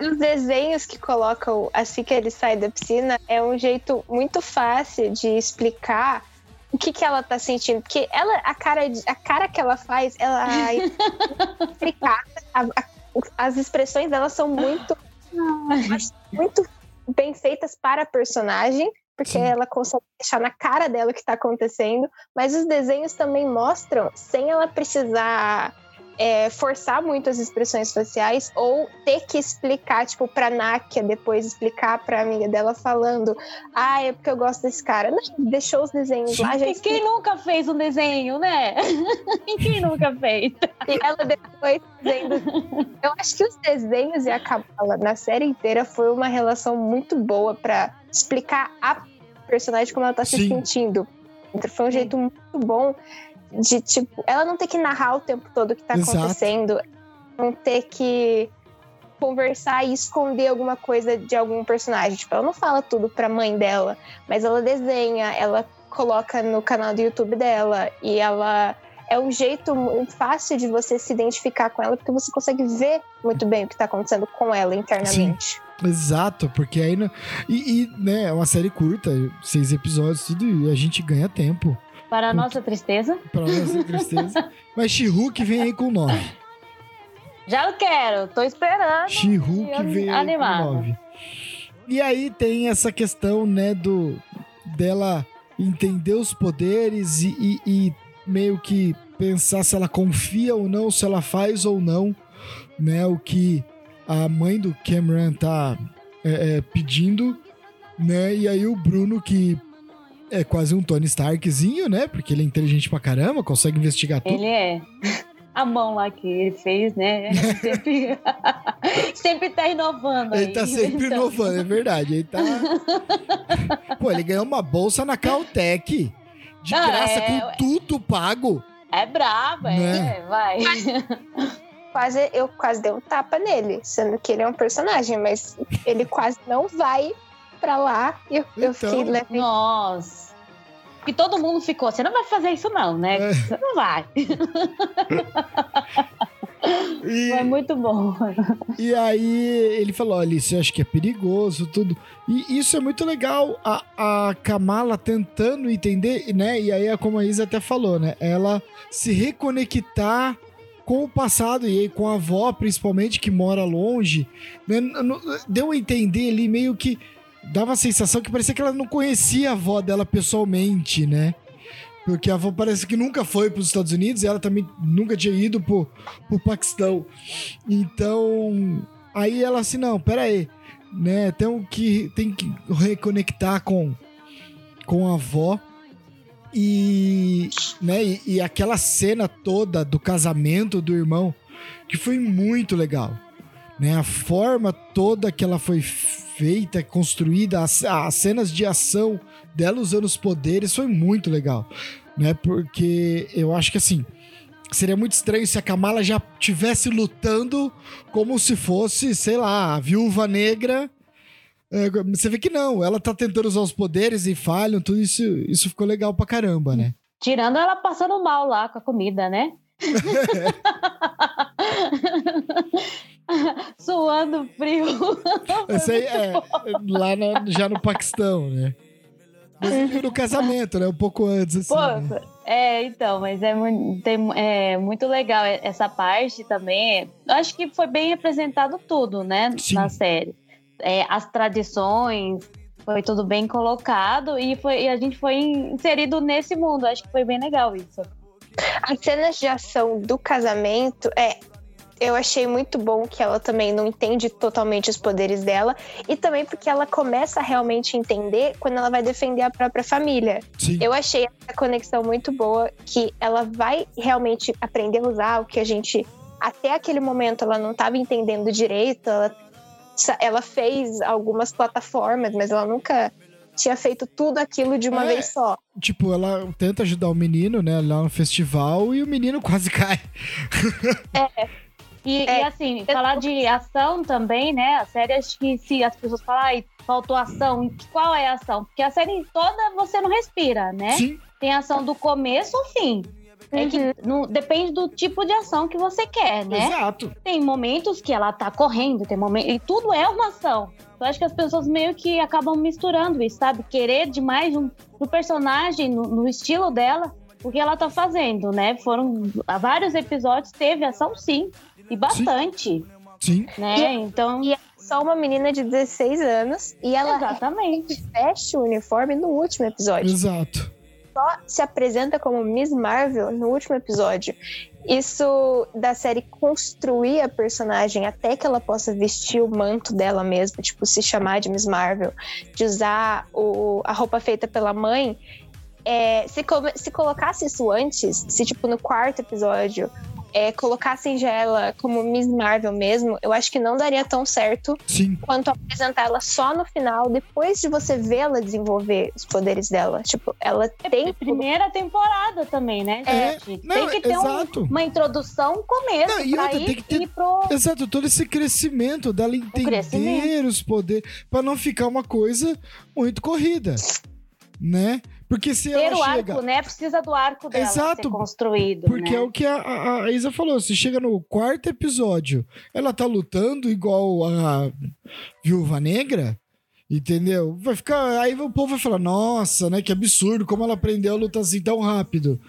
Os desenhos que colocam assim que ele sai da piscina é um jeito muito fácil de explicar o que, que ela tá sentindo. Porque ela, a cara, a cara que ela faz, ela explicar. as expressões dela são muito, muito bem feitas para a personagem porque Sim. ela consegue deixar na cara dela o que está acontecendo, mas os desenhos também mostram sem ela precisar é, forçar muito as expressões faciais ou ter que explicar, tipo, pra Nákia depois explicar pra amiga dela falando, ah, é porque eu gosto desse cara. Não, deixou os desenhos lá. Já Quem nunca fez um desenho, né? Quem nunca fez? E ela depois dizendo. Eu acho que os desenhos e a Kabbalah na série inteira foi uma relação muito boa para explicar a personagem como ela tá Sim. se sentindo. Então, foi um jeito muito bom de tipo, ela não ter que narrar o tempo todo o que tá Exato. acontecendo, não ter que conversar e esconder alguma coisa de algum personagem. Tipo, ela não fala tudo pra mãe dela, mas ela desenha, ela coloca no canal do YouTube dela e ela é um jeito muito fácil de você se identificar com ela, porque você consegue ver muito bem o que tá acontecendo com ela internamente. Sim. Exato, porque aí. E, e, né, é uma série curta, seis episódios, tudo, e a gente ganha tempo. Para a nossa tristeza. Para a nossa tristeza. Mas She-Hulk vem aí com 9. Já quero, tô esperando. She-Hulk vem aí com 9. E aí tem essa questão, né, do dela entender os poderes e, e, e, meio que pensar se ela confia ou não, se ela faz ou não, né, o que a mãe do Cameron tá é, é, pedindo, né, e aí o Bruno que é quase um Tony Starkzinho, né? Porque ele é inteligente pra caramba, consegue investigar tudo. Ele é. A mão lá que ele fez, né? Sempre, sempre tá inovando. Ele aí, tá sempre então. inovando, é verdade. Ele tá. Pô, ele ganhou uma bolsa na Caltech. De Não, graça, é... com tudo pago. É brabo, né? é, vai. Quase, eu quase dei um tapa nele, sendo que ele é um personagem, mas ele quase não vai pra lá e eu, então... eu fiquei levando. Nossa. E todo mundo ficou, você não vai fazer isso não, né? É. Você não vai. E, é muito bom. E aí ele falou: olha, isso eu acho que é perigoso, tudo. E isso é muito legal, a, a Kamala tentando entender, né? E aí, é como a Isa até falou, né? Ela se reconectar com o passado e com a avó, principalmente, que mora longe. Né? Deu a entender ali meio que dava a sensação que parecia que ela não conhecia a avó dela pessoalmente, né? Porque a avó parece que nunca foi para os Estados Unidos e ela também nunca tinha ido pro, pro Paquistão. Então, aí ela assim, não, pera aí, né? Tem que, tem que reconectar com, com a avó. E, né, e, e aquela cena toda do casamento do irmão, que foi muito legal. Né? A forma toda que ela foi feita, construída, as, as cenas de ação dela usando os poderes foi muito legal, né? Porque eu acho que assim, seria muito estranho se a Kamala já tivesse lutando como se fosse, sei lá, a viúva negra. É, você vê que não, ela tá tentando usar os poderes e falham, tudo isso, isso ficou legal pra caramba, né? Tirando ela passando mal lá com a comida, né? Suando frio. Esse aí é lá no, já no Paquistão, né? Mas no casamento, né? Um pouco antes, assim. Pô, né? É, então, mas é, tem, é muito legal essa parte também. Eu acho que foi bem representado tudo, né? Sim. Na série. É, as tradições, foi tudo bem colocado e, foi, e a gente foi inserido nesse mundo. Acho que foi bem legal isso. As cenas de ação do casamento, é, eu achei muito bom que ela também não entende totalmente os poderes dela e também porque ela começa a realmente entender quando ela vai defender a própria família. Sim. Eu achei essa conexão muito boa que ela vai realmente aprender a usar o que a gente até aquele momento ela não estava entendendo direito, ela, ela fez algumas plataformas, mas ela nunca tinha feito tudo aquilo de uma é, vez só. Tipo, ela tenta ajudar o menino, né, lá no festival e o menino quase cai. É. E, é, e, assim, falar de ação também, né? A série, acho que se as pessoas falarem, faltou ação, qual é a ação? Porque a série toda você não respira, né? Sim. Tem ação do começo ao fim. É que Uhum. não, depende do tipo de ação que você quer, né? Exato. Tem momentos que ela tá correndo, tem momentos. E tudo é uma ação. Eu acho que as pessoas meio que acabam misturando isso, sabe? Querer demais um, do personagem, no, no estilo dela, o que ela tá fazendo, né? Foram há vários episódios, teve ação sim. E bastante, Sim. né? Então. E é só uma menina de 16 anos e ela Exatamente. veste o uniforme no último episódio. Exato. Só se apresenta como Miss Marvel no último episódio. Isso da série construir a personagem até que ela possa vestir o manto dela mesma, tipo, se chamar de Miss Marvel, de usar o, a roupa feita pela mãe. É, se, se colocasse isso antes, se tipo no quarto episódio é, colocassem já ela como Miss Marvel mesmo, eu acho que não daria tão certo Sim. quanto apresentar ela só no final, depois de você vê-la desenvolver os poderes dela. Tipo, ela tem. Primeira temporada também, né, É, gente? não, tem que ter um- uma introdução, começo, Não, e pra outra, ir, tem que ter- ir pro. Exato, todo esse crescimento dela entender os poderes, pra não ficar uma coisa muito corrida, né? Porque se Ter ela o chega, arco, né? Precisa do arco dela Exato, ser construído. porque né? é o que a, a, a Isa falou, se chega no quarto episódio, ela tá lutando igual a Viúva Negra, entendeu? Vai ficar, aí o povo vai falar, nossa, né, que absurdo, como ela aprendeu a lutar assim tão rápido,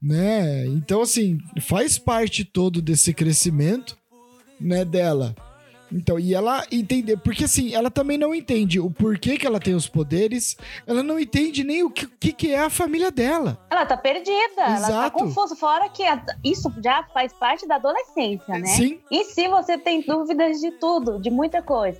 né? Então, assim, faz parte todo desse crescimento, né, dela. Então, e ela entender, porque assim, ela também não entende o porquê que ela tem os poderes, ela não entende nem o que, que, que é a família dela. Ela tá perdida, ela tá Exato. confusa. Fora que isso já faz parte da adolescência, né? Sim, E se você tem dúvidas de tudo, de muita coisa.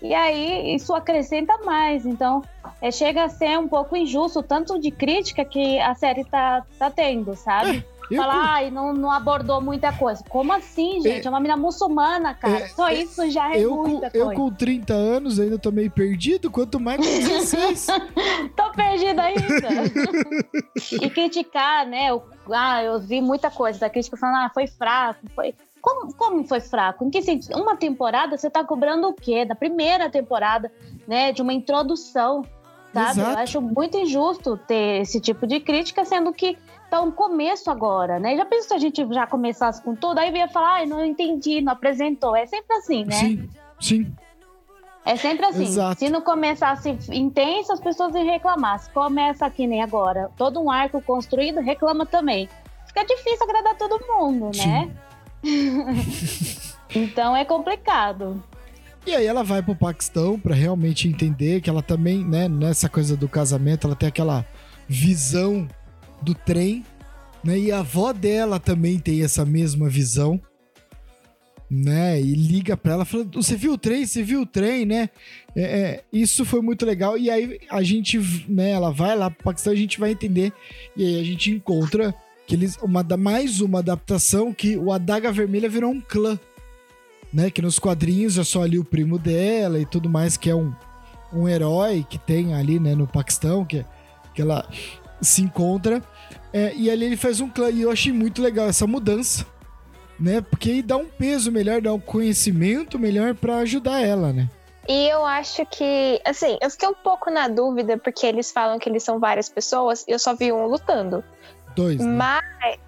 E aí isso acrescenta mais. Então, é, chega a ser um pouco injusto tanto de crítica que a série tá, tá tendo, sabe? Eu, Falar, ai, não, não abordou muita coisa. Como assim, gente? É uma menina muçulmana, cara. É, Só é, isso já é eu, com, muita eu coisa. com 30 anos ainda tô meio perdido, quanto mais com 16. Tô perdida ainda. e criticar, né? o- ah, eu vi muita coisa da crítica falando, ah, foi fraco, foi. Como, como foi fraco? Em que sentido? Uma temporada, você tá cobrando o quê? Da primeira temporada, né? De uma introdução, sabe? Exato. Eu acho muito injusto ter esse tipo de crítica, sendo que tá um começo agora, né? Já pensou se a gente já começasse com tudo? Aí ia falar, ai, não entendi, não apresentou. É sempre assim, né? Sim, sim. É sempre assim. Exato. Se não começasse intenso, as pessoas iam reclamar. Se começa aqui nem agora, todo um arco construído, reclama também. Fica difícil agradar todo mundo, né? então é complicado. E aí ela vai pro Paquistão pra realmente entender que ela também, né, nessa coisa do casamento, ela tem aquela visão do trem, né? E a avó dela também tem essa mesma visão, né? E liga pra ela, falando: "Você viu o trem? Você viu o trem, né?" É, é, isso foi muito legal. E aí a gente, né? Ela vai lá pro Paquistão, a gente vai entender. E aí a gente encontra que eles uma mais uma adaptação que o Adaga Vermelha virou um clã né? Que nos quadrinhos é só ali o primo dela e tudo mais, que é um, um herói que tem ali, né, no Paquistão, que, que ela se encontra. É, e ali ele faz um clã. E eu achei muito legal essa mudança, né? Porque aí dá um peso melhor, dá um conhecimento melhor pra ajudar ela, né? E eu acho que, assim, eu fiquei um pouco na dúvida, porque eles falam que eles são várias pessoas, e eu só vi um lutando. Dois, né? Mas.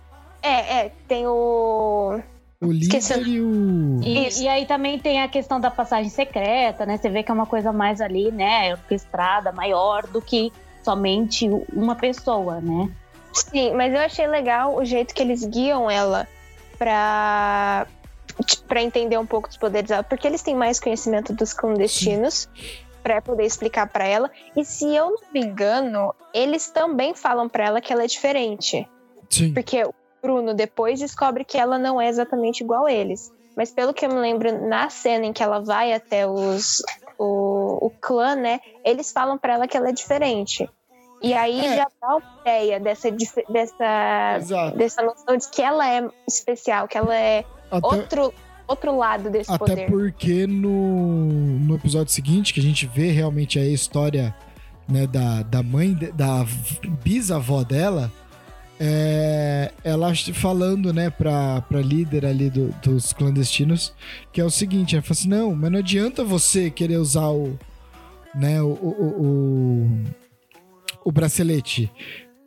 É, é, tem o. O líder esqueci- e o. E, e aí também tem a questão da passagem secreta, né? Você vê que é uma coisa mais ali, né? Orquestrada, maior do que somente uma pessoa, né? Sim, mas eu achei legal o jeito que eles guiam ela pra. pra entender um pouco dos poderes dela, porque eles têm mais conhecimento dos clandestinos. Pra poder explicar pra ela. E se eu não me engano, eles também falam pra ela que ela é diferente. Sim. Porque o Bruno depois descobre que ela não é exatamente igual a eles. Mas pelo que eu me lembro, na cena em que ela vai até os, o, o clã, né? Eles falam pra ela que ela é diferente. E aí É. já dá uma ideia dessa, dessa, Exato. dessa noção de que ela é especial, que ela é Até, outro, outro lado desse Até poder. porque no, no episódio seguinte, que a gente vê realmente a história né, da, da mãe, da bisavó dela, é, ela falando, né, pra, pra líder ali do- dos clandestinos, que é o seguinte, ela fala assim, não, mas não adianta você querer usar o, né, o, o, o, o bracelete,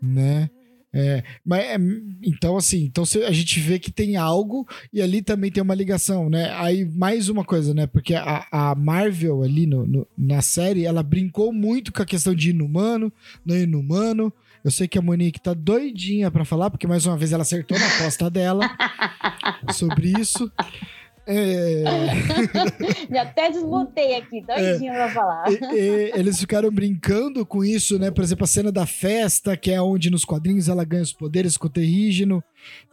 né? É, mas, é, então, assim, então a gente vê que tem algo e ali também tem uma ligação, né? Aí, mais uma coisa, né? Porque a, a Marvel ali no, no, na série, ela brincou muito com a questão de inumano, não inumano. Eu sei que a Monique tá doidinha para falar, porque mais uma vez ela acertou na aposta dela sobre isso. É... Já até desmontei aqui, doidinho é. pra falar. E, e, eles ficaram brincando com isso, né? Por exemplo, a cena da festa, que é onde nos quadrinhos ela ganha os poderes com o terrígeno.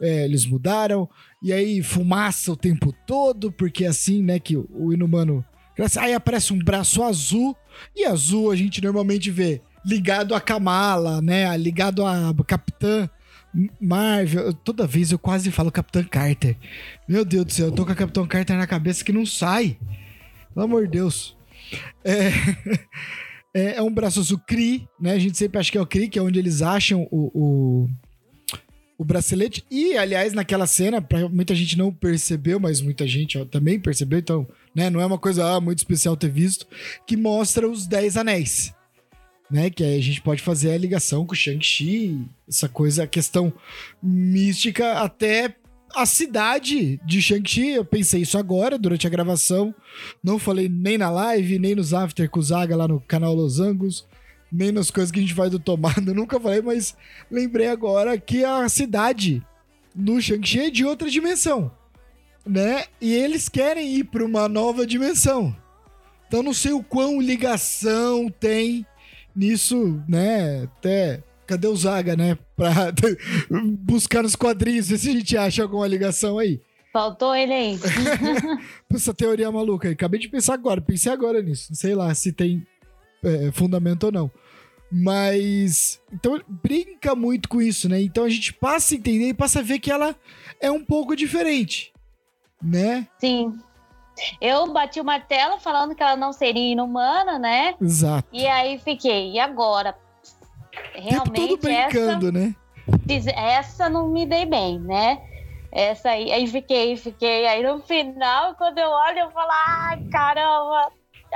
É, eles mudaram. E aí, fumaça o tempo todo, porque é assim, né, que o inumano. Aí aparece um braço azul. E azul a gente normalmente vê ligado a Kamala, né? Ligado a Capitã. Marvel, toda vez eu quase falo Capitão Carter. Meu Deus do céu, eu tô com a Capitão Carter na cabeça que não sai. Pelo amor de Deus. É, é, é um braço Kree, né? A gente sempre acha que é o Kree, que é onde eles acham o, o, o bracelete. E, aliás, naquela cena, pra, muita gente não percebeu, mas muita gente ó, também percebeu, então, né? Não é uma coisa ah, muito especial ter visto, que mostra os 10 anéis né? Que aí a gente pode fazer a ligação com o Shang-Chi, essa coisa, a questão mística até a cidade de Shang-Chi. Eu pensei isso agora, durante a gravação. Não falei nem na live, nem nos after com o Zaga lá no canal Los Angus, nem nas coisas que a gente faz do Tomado. Eu nunca falei, mas lembrei agora que a cidade no Shang-Chi é de outra dimensão, né? E eles querem ir para uma nova dimensão. Então não sei o quão ligação tem nisso, né, até cadê o Zaga, né, pra buscar nos quadrinhos, ver se a gente acha alguma ligação aí. Faltou ele aí. Essa teoria maluca aí. Acabei de pensar agora, pensei agora nisso. Sei lá se tem é, fundamento ou não. Mas. Então, brinca muito com isso, né? Então a gente passa a entender e passa a ver que ela é um pouco diferente, né? Sim. Eu bati o martelo falando que ela não seria inumana, né? Exato. E aí fiquei, e agora? Realmente. Tudo brincando, essa, né? Essa não me dei bem, né? Essa aí, aí fiquei, fiquei. Aí no final, quando eu olho, eu falo, ai, caramba,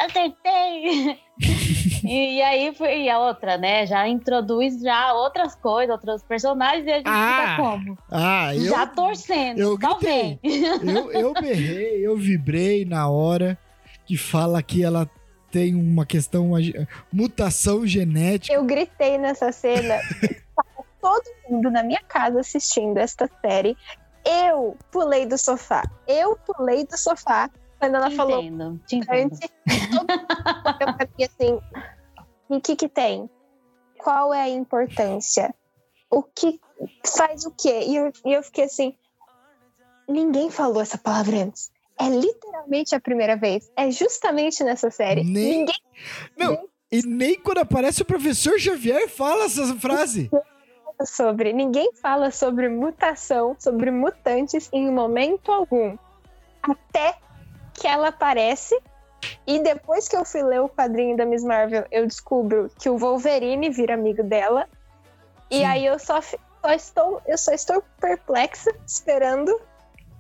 acertei. E aí foi e a outra, né? Já introduz já outras coisas, outros personagens e a gente ah, fica como? Ah, eu, já torcendo. Eu gritei. Eu, eu berrei, eu vibrei na hora que fala que ela tem uma questão, uma mutação genética. Eu gritei nessa cena. todo mundo na minha casa assistindo esta série. Eu pulei do sofá. Eu pulei do sofá quando ela te falou. Entendo, te entendo. Antes, todo mundo, assim, e o que que tem? Qual é a importância? O que faz o quê? E eu, e eu fiquei assim, ninguém falou essa palavra antes. É literalmente a primeira vez. É justamente nessa série. Nem... Ninguém. Não, e nem quando aparece o professor Xavier fala essa frase. Sobre. Ninguém fala sobre mutação, sobre mutantes em momento algum. Até que ela aparece e depois que eu fui ler o quadrinho da Miss Marvel, eu descubro que o Wolverine vira amigo dela. Sim. E aí eu só, só estou, eu só estou perplexa, esperando.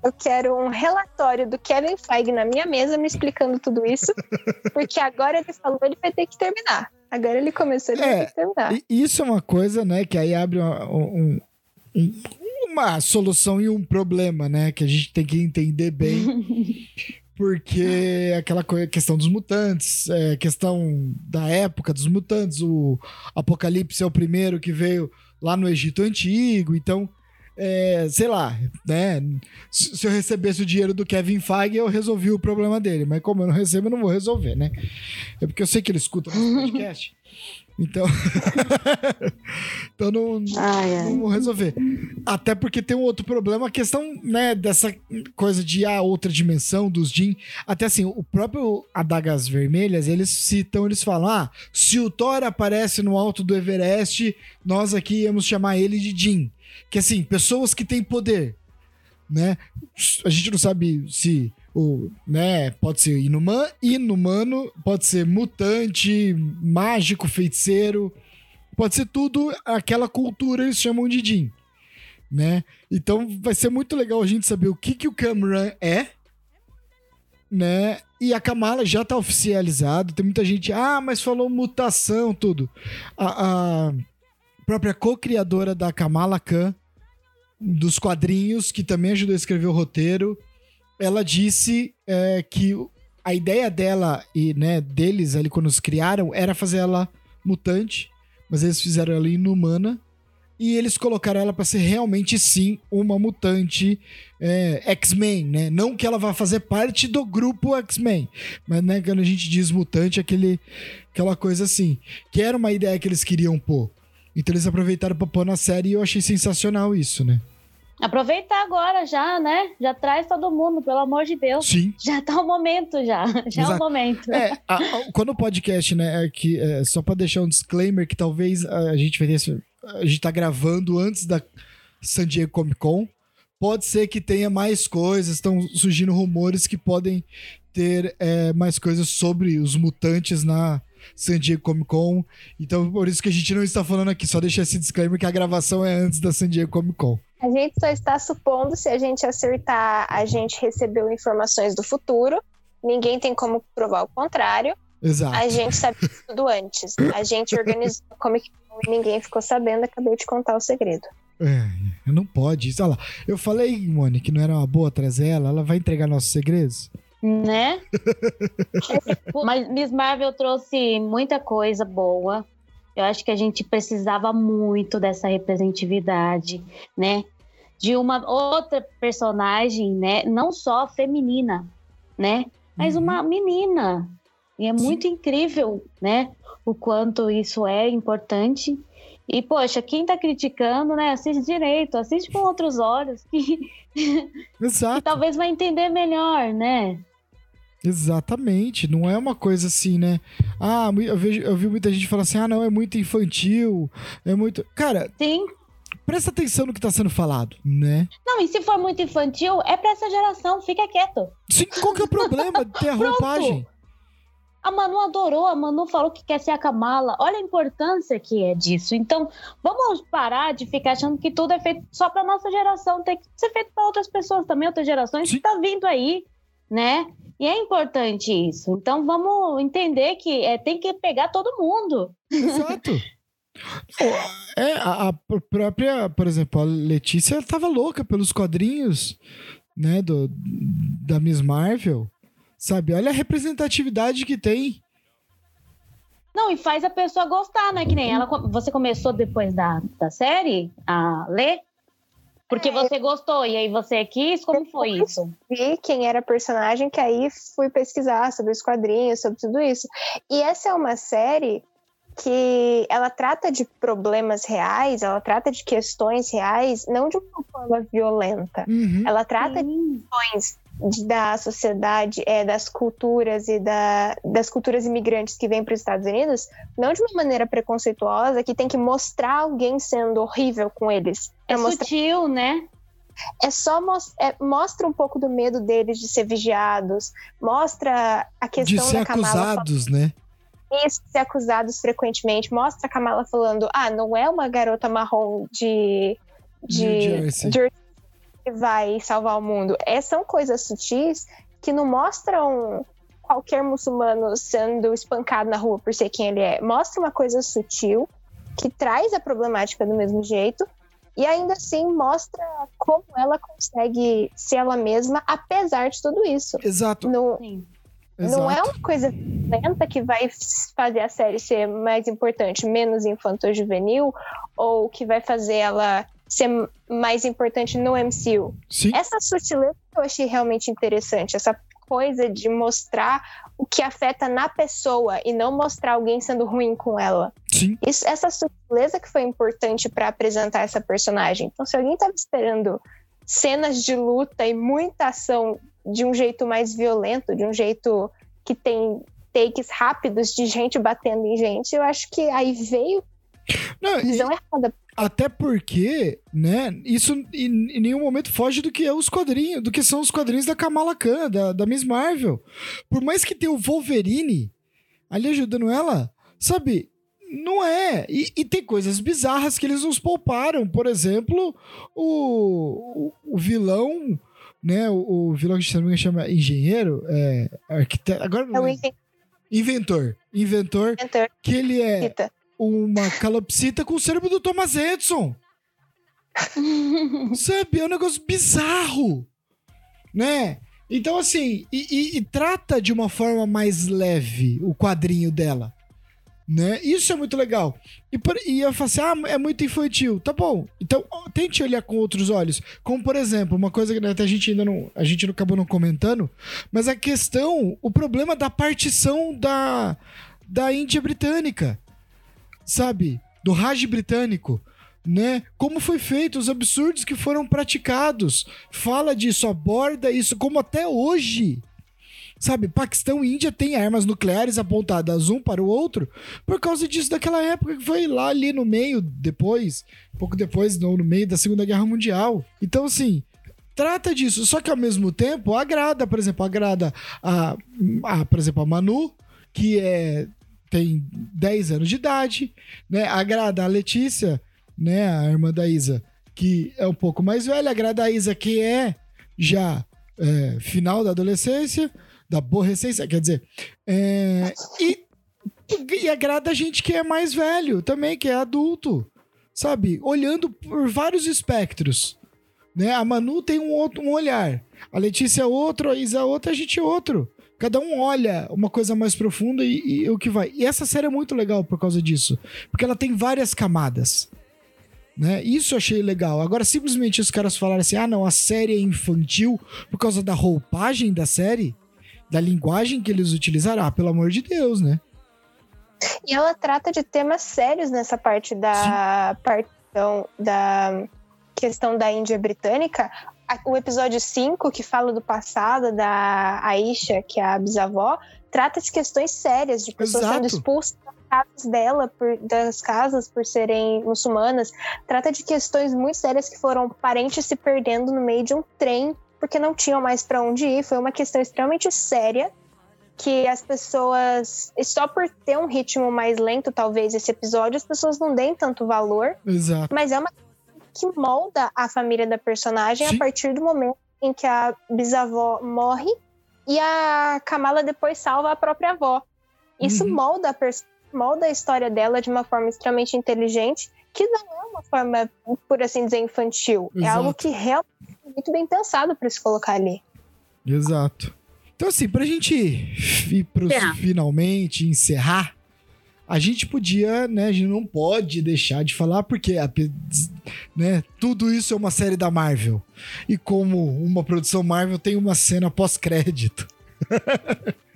Eu quero um relatório do Kevin Feige na minha mesa me explicando tudo isso, porque agora ele falou ele vai ter que terminar. Agora ele começou, ele é, vai ter que terminar. Isso é uma coisa, né, que aí abre um, um, uma solução e um problema, né, que a gente tem que entender bem. porque aquela questão dos mutantes, é, questão da época dos mutantes, o Apocalipse é o primeiro que veio lá no Egito Antigo, então, é, sei lá, né? Se eu recebesse o dinheiro do Kevin Feige, eu resolvi o problema dele, mas como eu não recebo, eu não vou resolver, né? É porque eu sei que ele escuta nosso podcast. Então. então não, ai, ai. não vou resolver. Até porque tem um outro problema, a questão, né, dessa coisa de a ah, outra dimensão dos Jin. Até assim, o próprio Adagas Vermelhas, eles citam, eles falam: ah, se o Thor aparece no alto do Everest, nós aqui íamos chamar ele de Jin. Que assim, pessoas que têm poder. Né? A gente não sabe se o, né, pode ser inumano, pode ser mutante, mágico, feiticeiro, pode ser tudo aquela cultura eles chamam de Jin, né? Então vai ser muito legal a gente saber o que que o Cameron é, né? E a Kamala já tá oficializado, tem muita gente, ah, mas falou mutação, tudo. A, a própria co-criadora da Kamala Khan, dos quadrinhos, que também ajudou a escrever o roteiro, ela disse é, que a ideia dela e né, deles ali quando os criaram era fazer ela mutante, mas eles fizeram ela inumana e eles colocaram ela para ser realmente sim uma mutante é, X-Men, né? Não que ela vá fazer parte do grupo X-Men, mas né, quando a gente diz mutante, aquele, aquela coisa assim, que era uma ideia que eles queriam pôr. Então eles aproveitaram para pôr na série e eu achei sensacional isso, né? Aproveitar agora já, né? Já traz todo mundo, pelo amor de Deus. Sim. Já tá o momento, já. Já Exato. é o momento. É, a, a, quando o podcast, né, é que, é, só para deixar um disclaimer que talvez a, a gente vai ter, a gente tá gravando antes da San Diego Comic Con. Pode ser que tenha mais coisas, estão surgindo rumores que podem ter é, mais coisas sobre os mutantes na San Diego Comic Con. Então, por isso que a gente não está falando aqui, só deixar esse disclaimer que a gravação é antes da San Diego Comic Con. A gente só está supondo se a gente acertar, a gente recebeu informações do futuro. Ninguém tem como provar o contrário. Exato. A gente sabe tudo antes. A gente organizou a Comic Con e ninguém ficou sabendo. Acabei de contar o segredo. É, não pode. Isso, olha lá. Eu falei, Mônica, que não era uma boa trazer ela. Ela vai entregar nossos segredos? Né? Mas Miss Marvel trouxe muita coisa boa. Eu acho que a gente precisava muito dessa representatividade, né? De uma outra personagem, né? Não só feminina, né? Mas uhum. uma menina. E é muito Sim. incrível, né? O quanto isso é importante. E, poxa, quem tá criticando, né? Assiste direito, assiste com outros olhos. Que, Exato. que talvez vai entender melhor, né? Exatamente, não é uma coisa assim, né? Ah, eu, vejo, eu vi muita gente falar assim: ah, não, é muito infantil, é muito. Cara, Sim. presta atenção no que tá sendo falado, né? Não, e se for muito infantil, é pra essa geração, fica quieto. Sim, qual que é o problema de ter a roupagem? A Manu adorou, a Manu falou que quer ser a Kamala. Olha a importância que é disso. Então, vamos parar de ficar achando que tudo é feito só pra nossa geração. Tem que ser feito pra outras pessoas também, outras gerações Sim. tá vindo aí, né? E é importante isso. Então vamos entender que é, tem que pegar todo mundo. Exato. é, a, a, própria, por exemplo, a Letícia estava louca pelos quadrinhos, né, do, da Miss Marvel. Sabe? Olha a representatividade que tem. Não, e faz a pessoa gostar, né? Que nem ela. Você começou depois da, da série a ler? Porque é, você gostou e aí você quis? Como foi isso? Vi quem era a personagem, que aí fui pesquisar sobre os quadrinhos, sobre tudo isso. E essa é uma série que ela trata de problemas reais, ela trata de questões reais, não de uma forma violenta. Uhum. Ela trata de questões da sociedade, é, das culturas e da, das culturas imigrantes que vêm para os Estados Unidos, não de uma maneira preconceituosa, que tem que mostrar alguém sendo horrível com eles. É mostrar... sutil, né? É só é, mostra um pouco do medo deles de ser vigiados, mostra a questão de ser da acusados, falando... né? Isso, ser acusados frequentemente. Mostra a Kamala falando: ah, não é uma garota marrom de. de Jersey. Jersey que vai salvar o mundo. É, são coisas sutis que não mostram qualquer muçulmano sendo espancado na rua por ser quem ele é. Mostra uma coisa sutil que traz a problemática do mesmo jeito e ainda assim mostra como ela consegue ser ela mesma apesar de tudo isso. Exato. No, não é uma coisa lenta que vai fazer a série ser mais importante, menos infanto-juvenil, ou que vai fazer ela ser mais importante no MCU. Sim. Essa sutileza eu achei realmente interessante, essa coisa de mostrar o que afeta na pessoa e não mostrar alguém sendo ruim com ela. Sim. Isso, essa sutileza que foi importante para apresentar essa personagem. Então, se alguém estava esperando cenas de luta e muita ação de um jeito mais violento, de um jeito que tem takes rápidos de gente batendo em gente, eu acho que aí veio não, visão e... errada até porque, né, isso em, em, nenhum momento foge do que é os quadrinhos, do que são os quadrinhos da Kamala Khan, da, da Miss Marvel. Por mais que tenha o Wolverine ali ajudando ela, sabe? Não é. E, e tem coisas bizarras que eles nos pouparam. Por exemplo, o, o, o vilão, né? O, o, vilão que também chama engenheiro, é arquiteto. Agora é o inventor. Inventor. Inventor. Que ele é. Uma calopsita com o cérebro do Thomas Edison. Sabe? É um negócio bizarro. Né? Então, assim, e, e, e, trata de uma forma mais leve o quadrinho dela. Né? Isso é muito legal. E, por, e eu falo assim: ah, é muito infantil. Tá bom. Então, tente olhar com outros olhos. Como, por exemplo, uma coisa que até a gente ainda não. A gente acabou não comentando, mas a questão, o problema da partição da, da Índia britânica. Sabe? Do Raj britânico né? Como foi feito, os absurdos que foram praticados. Fala disso, aborda isso, como até hoje. Sabe, Paquistão e Índia têm armas nucleares apontadas um para o outro por causa disso daquela época que foi lá ali no meio, depois, pouco depois, no, no meio da Segunda Guerra Mundial. Então, assim, trata disso. Só que ao mesmo tempo agrada, por exemplo, agrada a, a por exemplo, a Manu, que é tem 10 anos de idade, né? Agrada a Letícia, né, a irmã da Isa, que é um pouco mais velha, agrada a Isa, que é já é, final da adolescência, da aborrecência, quer dizer, é, e, e agrada a gente que é mais velho também, que é adulto, sabe? Olhando por vários espectros. Né? A Manu tem um outro um olhar, a Letícia é outro, a Isa é outro, a gente é outro. Cada um olha uma coisa mais profunda e, e o que vai. E essa série é muito legal por causa disso. Porque ela tem várias camadas. Né? Isso eu achei legal. Agora, simplesmente os caras falaram assim: ah, não, a série é infantil por causa da roupagem da série, da linguagem que eles utilizaram. Ah, pelo amor de Deus, né? E ela trata de temas sérios nessa parte da partição da questão da Índia britânica. O episódio 5, que fala do passado da Aisha, que é a bisavó, trata de questões sérias, de pessoas Exato. sendo expulsas casas dela, por, das casas, por serem muçulmanas, trata de questões muito sérias que foram parentes se perdendo no meio de um trem porque não tinham mais para onde ir. Foi uma questão extremamente séria que as pessoas, só por ter um ritmo mais lento, talvez esse episódio, as pessoas não deem tanto valor. Exato. Mas é uma que molda a família da personagem Sim. a partir do momento em que a bisavó morre e a Kamala depois salva a própria avó. Isso uhum. molda a molda a história dela de uma forma extremamente inteligente, que não é uma forma, por assim dizer, infantil. Exato. É algo que realmente é muito bem pensado para se colocar ali. Exato. Então, assim, pra gente ir pros é. finalmente encerrar, a gente podia, né? A gente não pode deixar de falar, porque né, tudo isso é uma série da Marvel. E como uma produção Marvel tem uma cena pós-crédito.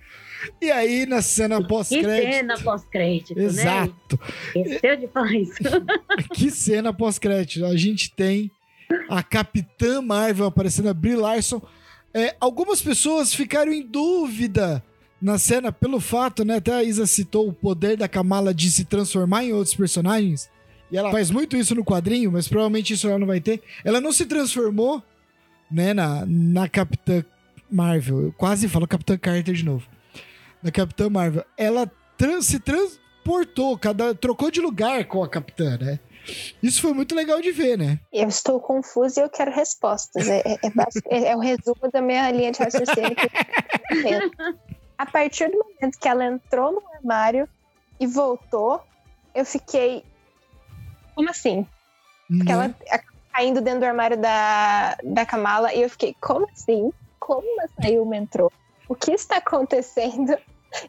E aí, na cena pós-crédito. Que cena pós-crédito. Né? Exato. Né? Esqueceu de falar isso. que cena pós-crédito. A gente tem a Capitã Marvel aparecendo, a Brie Larson. É, algumas pessoas ficaram em dúvida na cena pelo fato, né? Até a Isa citou o poder da Kamala de se transformar em outros personagens. E ela faz muito isso no quadrinho, mas provavelmente isso ela não vai ter. Ela não se transformou, né, na, na Capitã Marvel. Eu quase falo Capitã Carter de novo da Capitã Marvel, ela trans, se transportou, cada, trocou de lugar com a Capitã, né? Isso foi muito legal de ver, né? Eu estou confusa e eu quero respostas. É, é, é, é o resumo da minha linha de raciocínio. a partir do momento que ela entrou no armário e voltou, eu fiquei. Como assim? Porque ela uhum. caindo dentro do armário da, da Kamala e eu fiquei, como assim? Como ela saiu, entrou? O que está acontecendo?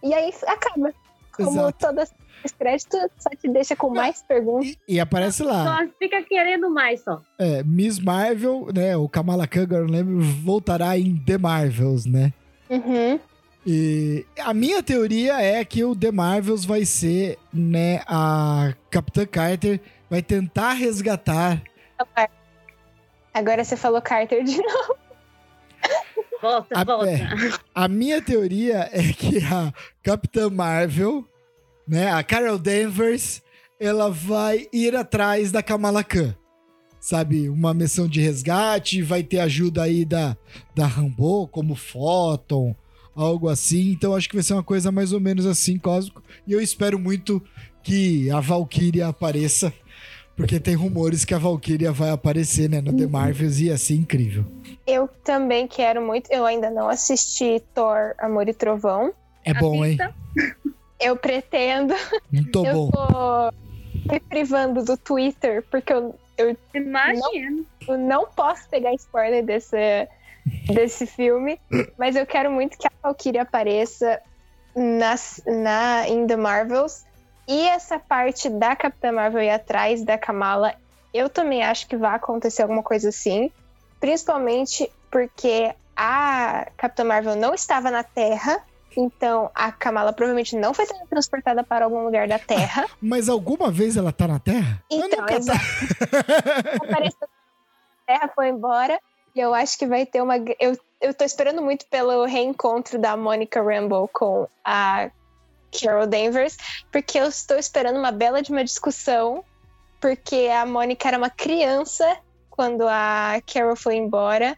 E aí acaba. Como Exato. todas as créditos, só te deixa com mais perguntas. E, e, aparece lá. Só fica querendo mais, só. É, Miss Marvel, né? O Kamala Khan, agora não lembro, voltará em The Marvels, né? Uhum. E a minha teoria é que o The Marvels vai ser, né, a Capitã Carter vai tentar resgatar. Agora você falou Carter de novo. Volta, a, volta. É, a minha teoria é que a Capitã Marvel, né, a Carol Danvers, ela vai ir atrás da Kamala Khan. Sabe, uma missão de resgate, vai ter ajuda aí da, da Rambo, como Photon, algo assim. Então acho que vai ser uma coisa mais ou menos assim, Cósmico. E eu espero muito que a Valkyria apareça, porque tem rumores que a Valkyria vai aparecer, né, no The uhum. Marvels e ia ser incrível. Eu também quero muito. Eu ainda não assisti Thor Amor e Trovão. É bom, hein? Eu pretendo. Muito eu bom. Tô me privando do Twitter, porque eu, eu, Imagina. não, eu não posso pegar spoiler desse, desse filme, mas eu quero muito que a Valkyrie apareça nas, na, em The Marvels. E essa parte da Capitã Marvel ir atrás da Kamala, eu também acho que vai acontecer alguma coisa assim. Principalmente porque a Capitã Marvel não estava na Terra. Então a Kamala provavelmente não foi transportada para algum lugar da Terra. Mas alguma vez ela tá na Terra? Eu Então, nunca exato. Apareceu a Terra, foi embora. E eu acho que vai ter uma. Eu, eu tô esperando muito pelo reencontro da Monica Rambeau com a Carol Danvers, porque eu estou esperando uma bela de uma discussão, porque a Monica era uma criança quando a Carol foi embora.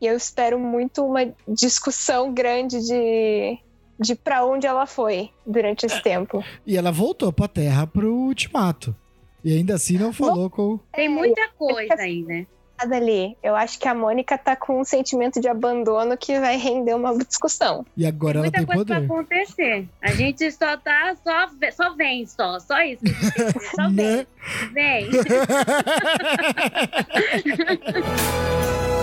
E eu espero muito uma discussão grande de, de para onde ela foi durante esse tempo. E ela voltou pra Terra pro ultimato. E ainda assim não falou com. Tem muita coisa aí, né? Ali. Eu acho que a Mônica tá com um sentimento de abandono que vai render uma discussão. E agora Tem ela muita tem coisa pra poder. acontecer. A gente só tá, só, só vem, só. Só isso. fazer, Só Né? vem. Vem.